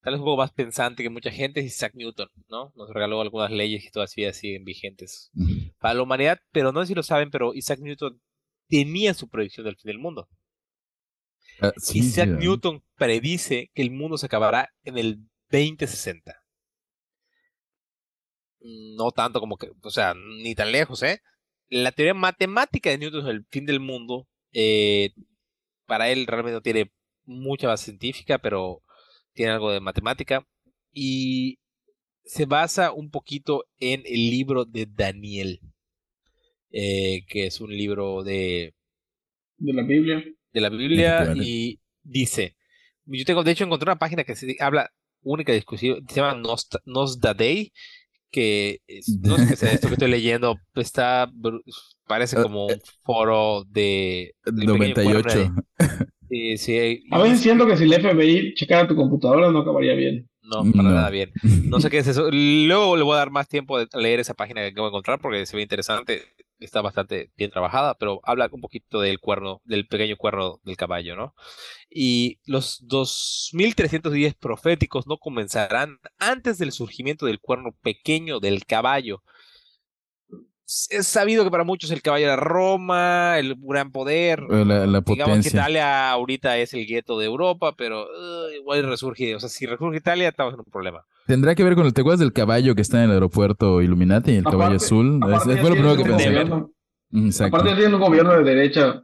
tal vez un poco más pensante que mucha gente es Isaac Newton, ¿no? Nos regaló algunas leyes que todavía siguen vigentes para la humanidad, pero no sé si lo saben, pero Isaac Newton tenía su predicción del fin del mundo. Ah, Isaac Newton predice que el mundo se acabará en el 2060. No tanto como que, o sea, ni tan lejos, ¿eh? La teoría matemática de Newton el fin del mundo, eh, para él realmente no tiene mucha base científica, pero tiene algo de matemática. Y se basa un poquito en el libro de Daniel, eh, que es un libro de... De la Biblia de la Biblia y dice, yo tengo, de hecho, encontré una página que se habla única y exclusiva, se llama Nos, Day, que no sé qué es esto que estoy leyendo, está, parece ah, como un eh, foro de... 98. Sí, sí. A veces siento que si el FBI checara tu computadora no acabaría bien. No, para nada bien. No sé qué es eso. Luego le voy a dar más tiempo de leer esa página que acabo de encontrar porque se ve interesante está bastante bien trabajada, pero habla un poquito del cuerno, del pequeño cuerno del caballo, ¿no? Y los 2310 proféticos no comenzarán antes del surgimiento del cuerno pequeño del caballo, es sabido que para muchos el caballo era Roma, el gran poder. Eh, la, Digamos que Italia ahorita es el gueto de Europa, pero uh, igual resurge. O sea, si resurgeItalia, estamos en un problema. Tendrá que ver con el. ¿Te acuerdas del caballo que está en el aeropuerto Illuminati? El caballo azul. fue lo primero que pensé. Aparte, tiene un gobierno de derecha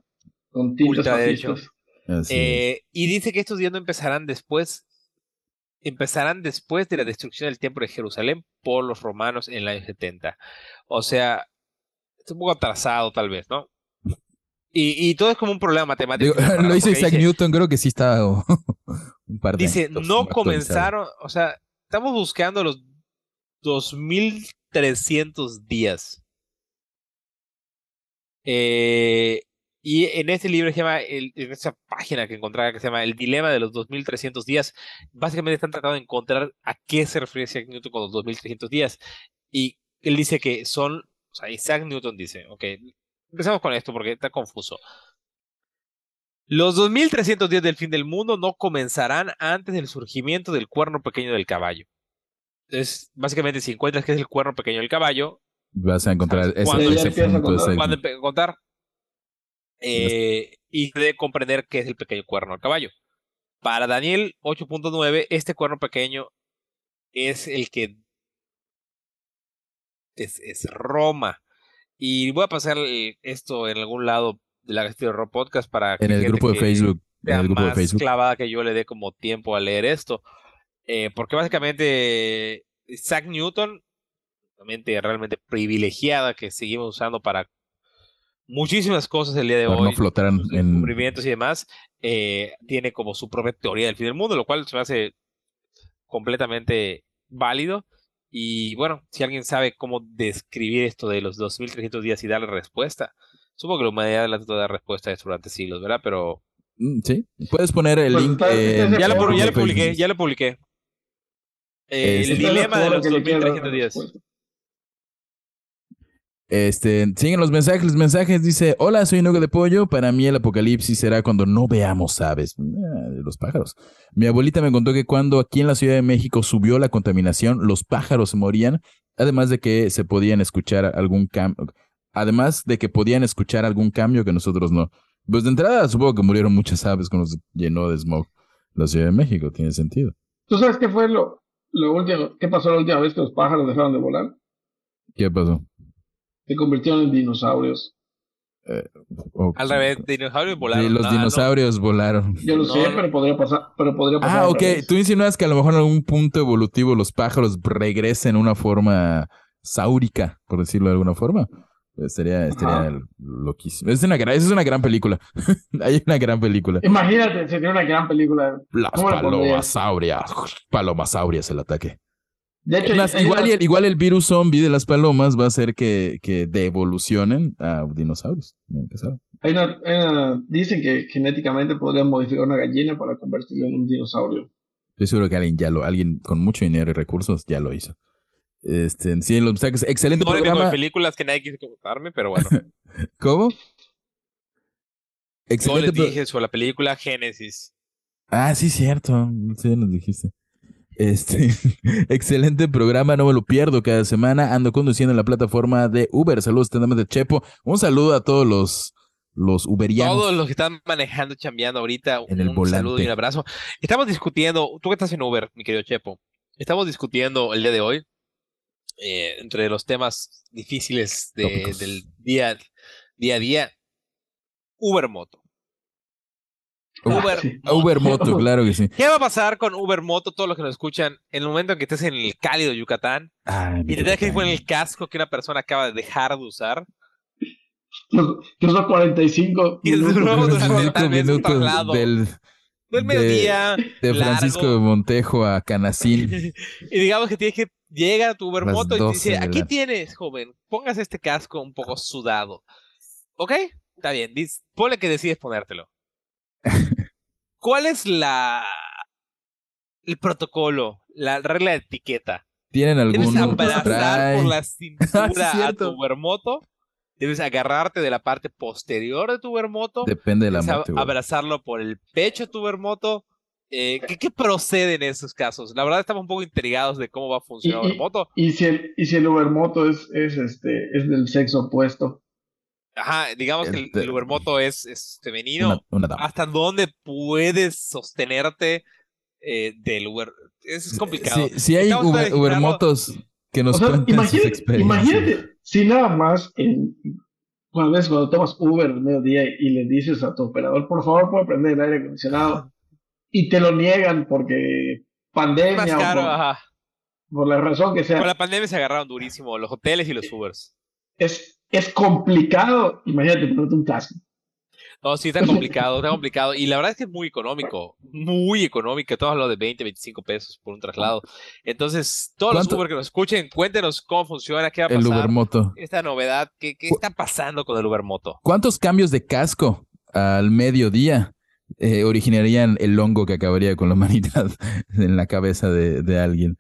con tintes fascistas. Eh, y dice que estos días no empezarán después empezarán después de la destrucción del templo de Jerusalén por los romanos en el año 70. O sea, un poco atrasado tal vez, ¿no? Y, y todo es como un problema matemático. lo hizo Isaac Newton, creo que sí está un par de Dice, no comenzaron, o sea, estamos buscando los 2300 días. Eh, y en este libro se llama, el, en esa página que encontraba que se llama El dilema de los 2300 días, básicamente están tratando de encontrar a qué se refiere Isaac Newton con los 2300 días. Y él dice que son, o sea, Isaac Newton dice, ok, empezamos con esto porque está confuso. Los 2300 días del fin del mundo no comenzarán antes del surgimiento del cuerno pequeño del caballo. Entonces, básicamente, si encuentras que es el cuerno pequeño del caballo, Vas a encontrar ese, ¿Cuándo ese a contar? ese- cuando contar. Eh, y de comprender qué es el pequeño cuerno del caballo. Para Daniel 8.9, este cuerno pequeño es el que es, es Roma. Y voy a pasar esto en algún lado de la Castillo Rock Podcast para que En el grupo de Facebook. En sea el grupo de más Facebook. clavada que yo le dé como tiempo a leer esto. Eh, porque básicamente Isaac Newton, una mente realmente privilegiada que seguimos usando para muchísimas cosas el día de Para hoy, no flotar en- descubrimientos y demás, eh, tiene como su propia teoría del fin del mundo, lo cual se me hace completamente válido. Y bueno, si alguien sabe cómo describir esto de los 2300 días y darle respuesta, supongo que la humanidad le ha tratado de dar respuesta a esto durante siglos, ¿verdad? Pero Mm, Sí, puedes poner el Pues link. eh, ya lo, ya lo publiqué, ya lo publiqué. Eh, Este- el dilema de los que le quiere dar la 2300 días. Este, siguen los mensajes, los mensajes dice, hola, soy Nugo de Pollo, para mí el apocalipsis será cuando no veamos aves, Ah, los pájaros. Mi abuelita me contó que cuando aquí en la Ciudad de México subió la contaminación, los pájaros morían, además de que se podían escuchar algún cambio, además de que podían escuchar algún cambio que nosotros no. Pues de entrada supongo que murieron muchas aves cuando se llenó de smog la Ciudad de México, tiene sentido. ¿Tú sabes qué fue lo, lo último, qué pasó la última vez que los pájaros dejaron de volar? ¿Qué pasó? Se convirtieron en dinosaurios. Oh, Al revés, dinosaurios volaron. sí, los No, no. dinosaurios volaron. Yo lo No, sé, no. pero podría pasar, pero podría pasar. Ah, ok. revés. Tú insinúas que a lo mejor en algún punto evolutivo los pájaros regresen a una forma sáurica, por decirlo de alguna forma. Pues Sería, estaría Ajá. loquísimo. Es una, es una gran película. Hay una gran película. Imagínate, sería una gran película. Las ¿Cómo le pondrías? palomasaurias. Palomasaurias el ataque. De hecho, igual, el, igual el virus zombie de las palomas va a hacer que, que devolucionen a dinosaurios. Nunca sabe. hay una- hay una- dicen que genéticamente podrían modificar una gallina para convertirla en un dinosaurio. Estoy seguro que alguien ya lo, alguien con mucho dinero y recursos ya lo hizo. Este, sí, los mensajes, excelente No programa. películas que nadie quiso contarme, pero bueno. ¿Cómo? Yo Excelente. les pro- dije sobre la película Génesis. Ah, sí, cierto. Sí, nos dijiste. Este, excelente programa, no me lo pierdo cada semana. Ando conduciendo en la plataforma de Uber. Saludos, tenemos de Chepo. Un saludo a todos los, los uberianos. Todos los que están manejando, chambeando ahorita, En el un volante. saludo y un abrazo. Estamos discutiendo, tú que estás en Uber, mi querido Chepo, estamos discutiendo el día de hoy eh, entre los temas difíciles de- del día, día a día. Uber Moto. Uber- Uber, sí. Uber Moto, claro que sí. ¿Qué va a pasar con Uber Moto, todos los que nos escuchan, en el momento en que estés en el cálido Yucatán Ay, y te tengas que ir con Yucatán. el casco que una persona acaba de dejar de usar? Los, los 45 Y minutos. minutos traslado. del, Del de- mediodía. de Francisco largo. de Montejo a Canacín. y digamos que tienes que llega a tu Las Ubermoto y te 12 dice, aquí la- tienes, joven, pongas este casco un poco sudado. ¿Ok? Está bien, ponle que decides ponértelo. ¿Cuál es la el protocolo, la regla de etiqueta? ¿Tienen Debes algún abrazar spray? por la cintura a cierto. tu Ubermoto. Debes agarrarte de la parte posterior de tu Ubermoto. Depende de la moto. abrazarlo por el pecho a tu Ubermoto. Eh, ¿qué, ¿Qué procede en esos casos? La verdad estamos un poco intrigados de cómo va a funcionar Y- y- Ubermoto. Y si el, y si el Ubermoto es, es, este, es del sexo opuesto. Ajá, digamos que el, Este- el Ubermoto es, es femenino. Una, una. ¿Hasta dónde puedes sostenerte eh, del Uber? Es, es complicado. Si, si hay Uber, Ubermotos que nos O sea, cuenten sus imagínate, experiencias. imagínate, si nada más en, cuando, ves, cuando tomas Uber al mediodía y le dices a tu operador, por favor, puede prender el aire acondicionado, y te lo niegan porque pandemia más o caro, por, ajá. por la razón que sea, Con la pandemia se agarraron durísimo los hoteles y los Ubers. es, es complicado. Imagínate ponerte un casco. No, sí, está complicado, está complicado. Y la verdad es que es muy económico, muy económico. Todos hablan de 20, 25 pesos por un traslado. Entonces, todos los. Uber que nos escuchen, cuéntenos cómo funciona, qué va a El pasar. Uber Moto. Esta novedad, ¿qué, qué está pasando con el Uber Moto? ¿Cuántos cambios de casco al mediodía eh, originarían el hongo que acabaría con la humanidad en la cabeza de, de alguien?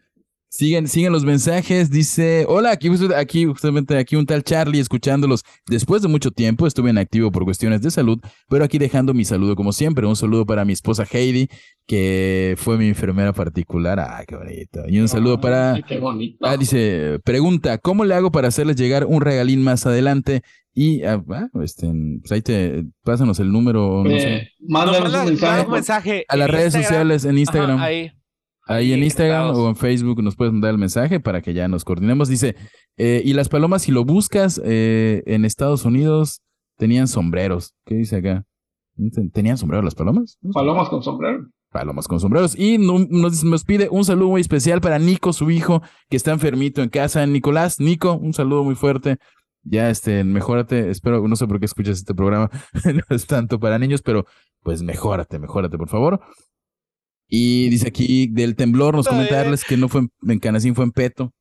Siguen, siguen los mensajes, dice, hola, aquí, justamente aquí un tal Charlie escuchándolos. Después de mucho tiempo estuve inactivo por cuestiones de salud, pero aquí dejando mi saludo como siempre. Un saludo para mi esposa Heidi, que fue mi enfermera particular. Ay, qué bonito. Y un saludo para... Qué bonito. Ah, dice, pregunta, ¿cómo le hago para hacerles llegar un regalín más adelante? Y, ah, ah, este, pues ahí te, pásanos el número, no Eh, sé, mándanos un mensaje. un mensaje a las redes Instagram. sociales, en Instagram. Ajá, ahí. Ahí en Instagram o en Facebook nos puedes mandar el mensaje para que ya nos coordinemos. Dice, eh, y las palomas, si lo buscas eh, en Estados Unidos, tenían sombreros. ¿Qué dice acá? ¿Tenían sombreros las palomas? Palomas con sombrero. Palomas con sombreros. Y no- nos, nos pide un saludo muy especial para Nico, su hijo, que está enfermito en casa. Nicolás, Nico, un saludo muy fuerte. Ya, este, mejórate. Espero, no sé por qué escuchas este programa. no es tanto para niños, pero pues mejórate, mejórate, por favor. Y dice aquí del temblor, nos Ay, comentarles que no fue en, en Canacín, fue en Peto.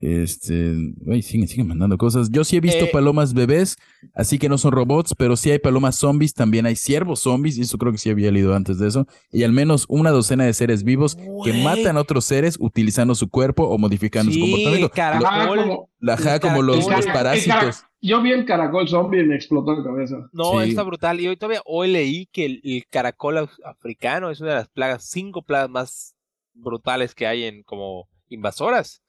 Este, ay, siguen, siguen mandando cosas. Yo sí he visto Eh. palomas bebés, así que no son robots, pero sí hay palomas zombies, también hay ciervos zombies, y eso creo que sí había leído antes de eso, y al menos una docena de seres vivos que Güey. matan a otros seres utilizando su cuerpo o modificando su Sí, comportamiento. caracol. Ah, Caracol. como- los, caracol. los el parásitos. Yo vi el caracol zombie y me explotó la cabeza. No, Sí. está brutal. Y hoy todavía hoy leí que el, el caracol af- africano es una de las plagas, cinco plagas más brutales que hay en como invasoras.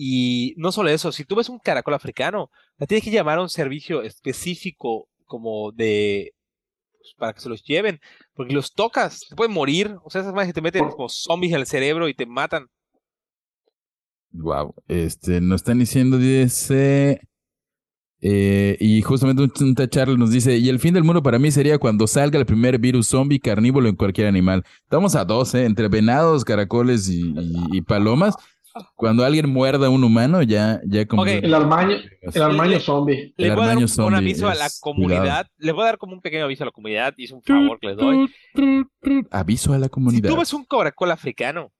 Y no solo eso, si tú ves un caracol africano, la tienes que llamar a un servicio específico como de pues, para que se los lleven, porque los tocas, te pueden morir, o sea, esas más que te meten como zombies en el cerebro y te matan. Wow. Este, nos están diciendo, dice. eh, y justamente un, Charlie nos dice: Y el fin del mundo para mí sería cuando salga el primer virus zombie carnívoro en cualquier animal. Estamos a dos, ¿eh? Entre venados, caracoles y, y- y palomas. Cuando alguien muerda a un humano, ya, ya como. Ok. El armaño, el armaño Le- zombie. Les El voy a dar un, un zombie aviso a la comunidad, cuidado. les voy a dar como un pequeño aviso a la comunidad, y es un favor que les doy. Aviso a la Si comunidad. tú ves un caracol africano,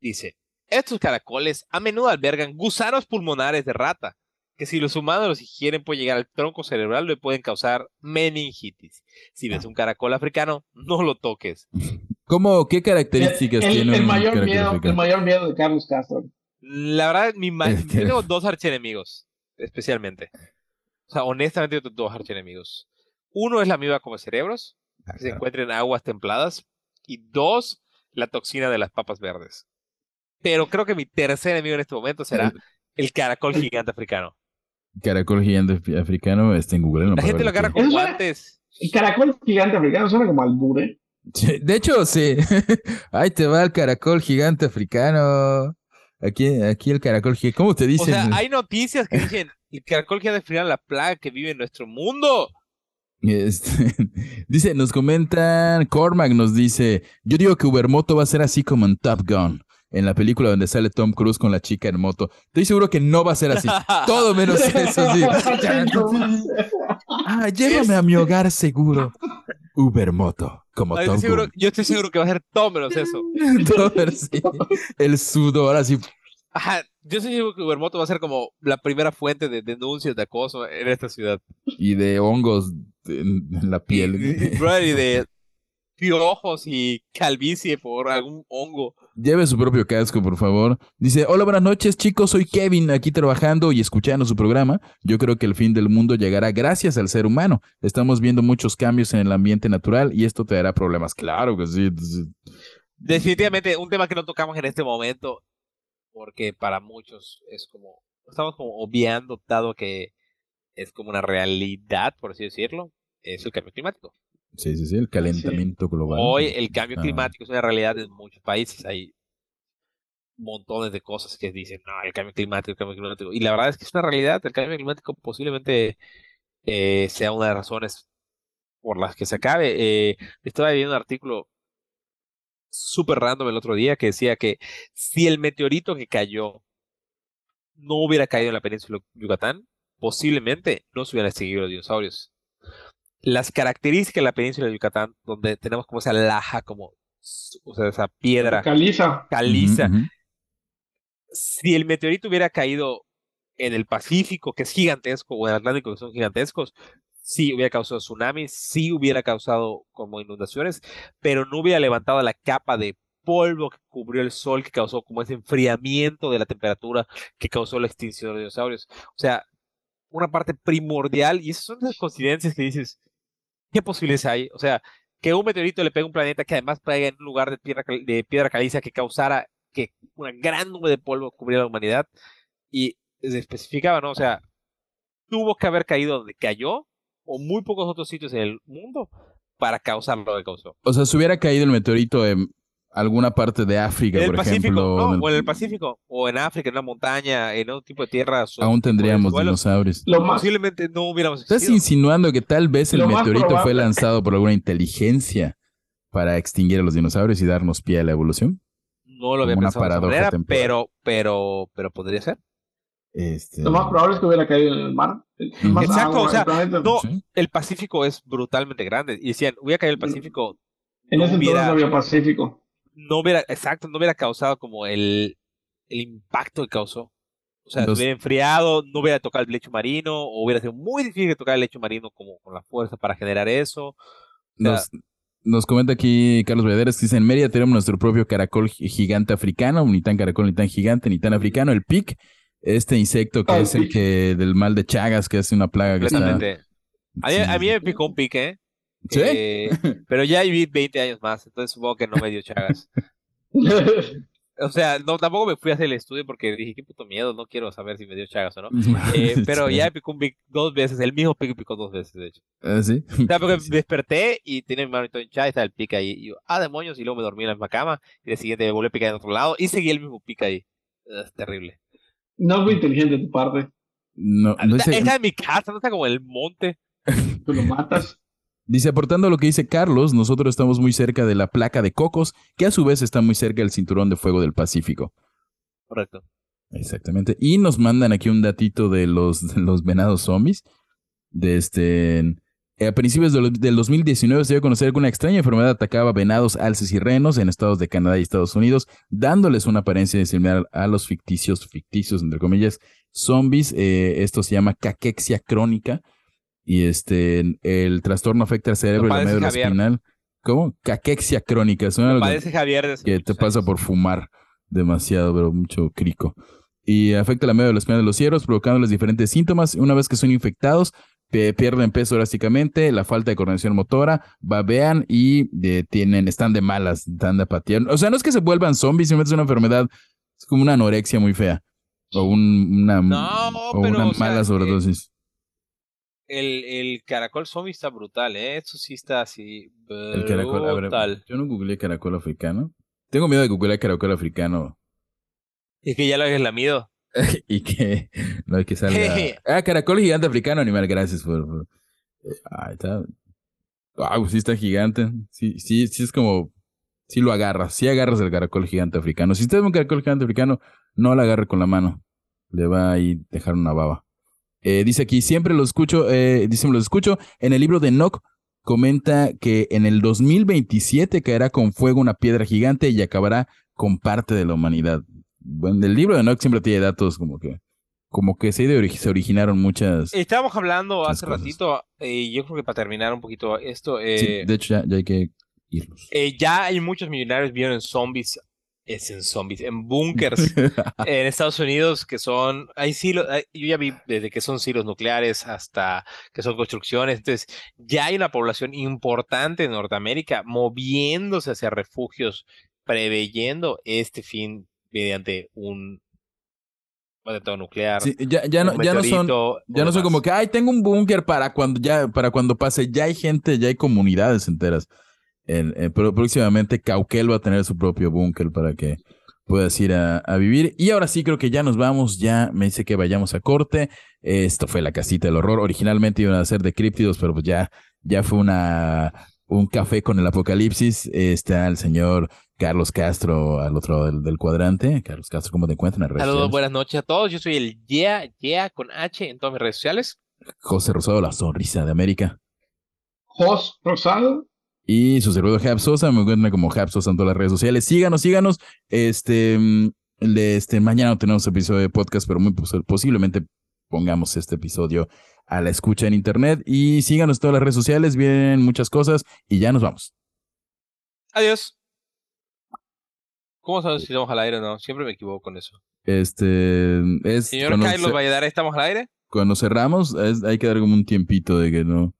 dice, estos caracoles a menudo albergan gusanos pulmonares de rata, que si los humanos los ingieren puede llegar al tronco cerebral y le pueden causar meningitis. Si ves un caracol africano, no lo toques. ¿Cómo, qué características el, tiene el un mayor miedo, el mayor miedo de Carlos Castro. La verdad, mi ma- Es yo que- tengo dos archienemigos, especialmente. O sea, honestamente, yo tengo dos archienemigos. Uno es la amiba come cerebros, que se encuentra en aguas templadas. Y dos, la toxina de las papas verdes. Pero creo que mi tercer enemigo en este momento será el caracol gigante africano. Caracol gigante af- africano está en Google. no La gente lo agarra con guantes. El caracol gigante africano suena como albure. De hecho, sí. Ahí te va el caracol gigante africano. Aquí, aquí el caracol gigante. ¿Cómo te O dicen? sea, hay noticias que dicen el caracol gigante africano es la plaga que vive en nuestro mundo. Este, dice, nos comentan, Cormac nos dice, yo digo que Ubermoto va a ser así como en Top Gun, en la película donde sale Tom Cruise con la chica en moto. Estoy seguro que no va a ser así. Todo menos eso, sí. Ah, llévame a mi hogar seguro. Ubermoto, como Ay, Top estoy seguro- Gun. yo estoy seguro que va a ser todo menos eso. El sudor así. Ajá, yo estoy seguro que Ubermoto va a ser como la primera fuente de denuncias de acoso en esta ciudad. Y de hongos en, en la piel. y de piojos y calvicie por algún hongo. Lleve su propio casco, por favor. Dice, hola, buenas noches, chicos. Soy Kevin, aquí trabajando y escuchando su programa. Yo creo que el fin del mundo llegará gracias al ser humano. Estamos viendo muchos cambios en el ambiente natural y esto te dará problemas. Claro que sí. Definitivamente un tema que no tocamos en este momento, porque para muchos es como, estamos como obviando, dado que es como una realidad, por así decirlo, es el cambio climático. Sí, sí, sí, el calentamiento global. Hoy el cambio Ah. climático es una realidad en muchos países. Hay montones de cosas que dicen, no, el cambio climático, el cambio climático. Y la verdad es que es una realidad. El cambio climático posiblemente eh, sea una de las razones por las que se acabe. Eh, estaba viendo un artículo súper random el otro día que decía que si el meteorito que cayó no hubiera caído en la península de Yucatán, posiblemente no se hubieran seguido los dinosaurios. Las características de la península de Yucatán, donde tenemos como esa laja, como, o sea, esa piedra Caliza. caliza. Si el meteorito hubiera caído en el Pacífico, que es gigantesco, o en el Atlántico, que son gigantescos, sí hubiera causado tsunamis, sí hubiera causado como inundaciones, pero no hubiera levantado la capa de polvo que cubrió el sol, que causó como ese enfriamiento de la temperatura que causó la extinción de los dinosaurios. O sea, una parte primordial, y esas son las coincidencias que dices, ¿qué posibilidades hay? O sea, que un meteorito le pegue a un planeta que además pega en un lugar de piedra, de piedra caliza que causara que una gran nube de polvo cubriera la humanidad, y se especificaba, ¿no? O sea, tuvo que haber caído donde cayó, o muy pocos otros sitios en el mundo, para causar lo que causó. O sea, si hubiera caído el meteorito en alguna parte de África, por Pacífico, ejemplo, no, en el- o en el Pacífico, o en África, en una montaña, en otro tipo de tierras. o aún tendríamos dinosaurios. Lo más, Posiblemente no hubiéramos ¿Estás existido. insinuando que tal vez el Lo meteorito fue lanzado por alguna inteligencia para extinguir a los dinosaurios y darnos pie a la evolución? No lo había como una pensado de esa manera, pero, pero, pero podría ser. Este, lo más probable es que hubiera caído en el mar. Exacto, agua, o sea, el no, Sí. el Pacífico es brutalmente grande. Y decían, hubiera caído el Pacífico, en no ese hubiera- entonces no había Pacífico. No hubiera, exacto, no hubiera causado como el, el impacto que causó. O sea, Los- se hubiera enfriado, no hubiera tocado el lecho marino, o hubiera sido muy difícil tocar el lecho marino como con la fuerza para generar eso. Nos, nos comenta aquí Carlos Valladares que dice, en Mérida tenemos nuestro propio caracol gi- gigante africano, ni tan caracol, ni tan gigante, ni tan africano, el pic, este insecto que Ah, es el pic. que del mal de Chagas, que es una plaga que está... A mí, Sí, a mí me picó un pique, ¿eh? ¿Sí? Eh, pero ya viví 20 años más, entonces supongo que no me dio chagas. O sea, no, tampoco me fui a hacer el estudio porque dije, qué puto miedo, no quiero saber si me dio chagas o no. Eh, pero ya me picó un pic dos veces, el mismo pico picó dos veces, de hecho. Ah, ¿sí? O sea, porque desperté y tenía mi mano todo hinchada y estaba el pica ahí. Y yo, ah, demonios, y luego me dormí en la misma cama. Y el siguiente me volví a picar en otro lado y seguí el mismo pica ahí. Es terrible. no es muy inteligente de tu parte. No, no está, dice- está en mi casa, no está como en el monte. Tú lo matas. Dice, aportando lo que dice Carlos, nosotros estamos muy cerca de la placa de Cocos, que a su vez está muy cerca del cinturón de fuego del Pacífico. Correcto. Exactamente. Y nos mandan aquí un datito de los, de los venados zombies. De este. eh, A principios del, del 2019 se dio a conocer que una extraña enfermedad atacaba venados, alces y renos en estados de Canadá y Estados Unidos, dándoles una apariencia similar a los ficticios, ficticios, entre comillas, zombies. Eh, esto se llama caquexia crónica. Y este, el trastorno afecta al cerebro y la médula Javier. espinal. ¿Cómo? Caquexia crónica. Suena algo Padece Javier de que te pasa por fumar demasiado, pero mucho crico. Y afecta la médula espinal de los ciervos, provocándoles diferentes síntomas. Una vez que son infectados, pierden peso drásticamente, la falta de coordinación motora, babean y de- tienen, están de malas, están de apatía. O sea, no es que se vuelvan zombies, simplemente es una enfermedad, es como una anorexia muy fea. O un- una, No, o pero, una o sea, mala eh, sobredosis. El, el caracol zombie está brutal, ¿eh? Eso sí está así. El caracol, a ver, brutal. yo no googleé caracol africano. Tengo miedo de googlear caracol africano Es que ya lo habías lamido. y que no hay que salga. ah, caracol gigante africano, animal, gracias por. por- Ah, está. Wow, sí está gigante. Sí, sí, sí es como. Sí lo agarras. Sí agarras el caracol gigante africano. Si usted ve un caracol gigante africano, no lo agarre con la mano. Le va a ir dejar una baba. Eh, dice aquí, siempre lo escucho, eh, dice, lo escucho. En el libro de Enoch comenta que en el 2027 caerá con fuego una piedra gigante y acabará con parte de la humanidad. Bueno, el libro de Enoch siempre tiene datos como que, como que se, de ori- se originaron muchas. Estábamos hablando hace cosas. ratito, y yo creo que para terminar un poquito esto, Sí, eh, de hecho, ya, ya hay que irnos. eh, ya hay muchos millonarios vieron zombies, es en zombies, en búnkers en Estados Unidos que son, hay silos, hay- yo ya vi desde que son silos nucleares hasta que son construcciones, entonces ya hay una población importante en Norteamérica moviéndose hacia refugios, preveyendo este fin mediante un atentado nuclear. Sí, ya, ya, no, ya no son, ya no son como que, ay, tengo un búnker para cuando ya, para cuando pase. Ya hay gente, ya hay comunidades enteras. Pero próximamente Cauquel va a tener su propio búnker para que puedas ir a, a vivir. Y ahora sí creo que ya nos vamos, ya me dice que vayamos a corte. Esto fue la casita del horror. Originalmente iban a ser de críptidos, pero pues ya, ya fue una un café con el apocalipsis. Está el señor Carlos Castro al otro lado del, del cuadrante. Carlos Castro, ¿cómo te encuentran en redes Saludos, sociales? buenas noches a todos. Yo soy el Yeah, Yeah con H en todas mis redes sociales. José Rosado, la sonrisa de América. Jos Rosado. Y su servidor Hab Sosa, me encuentran como Hab Sosa en todas las redes sociales. Síganos, síganos. Este, mm, este, mañana no tenemos episodio de podcast, pero muy pos- posiblemente pongamos este episodio a la escucha en internet. Y síganos en todas las redes sociales, vienen muchas cosas y ya nos vamos. Adiós. ¿Cómo sabes si estamos al aire o no? Siempre me equivoco con eso. Este, es Señor Carlos Valladares, ¿estamos al aire? cuando cerramos, es- hay que dar como un tiempito de que no,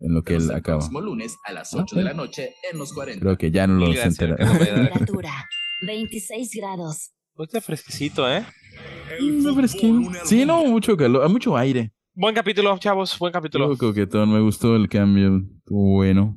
en lo que él Hasta el acaba. próximo lunes a las Ah, 8 de ok. la noche en los 40. Creo que ya no Mil los gracias, entera. Carlos Valladares. Temperatura 26 grados. Pues está fresquecito, ¿eh? No, pero es que- Sí, no, mucho calor, ah, mucho aire. Buen capítulo, chavos. Buen capítulo. Estuvo coquetón, me gustó el cambio. Bueno.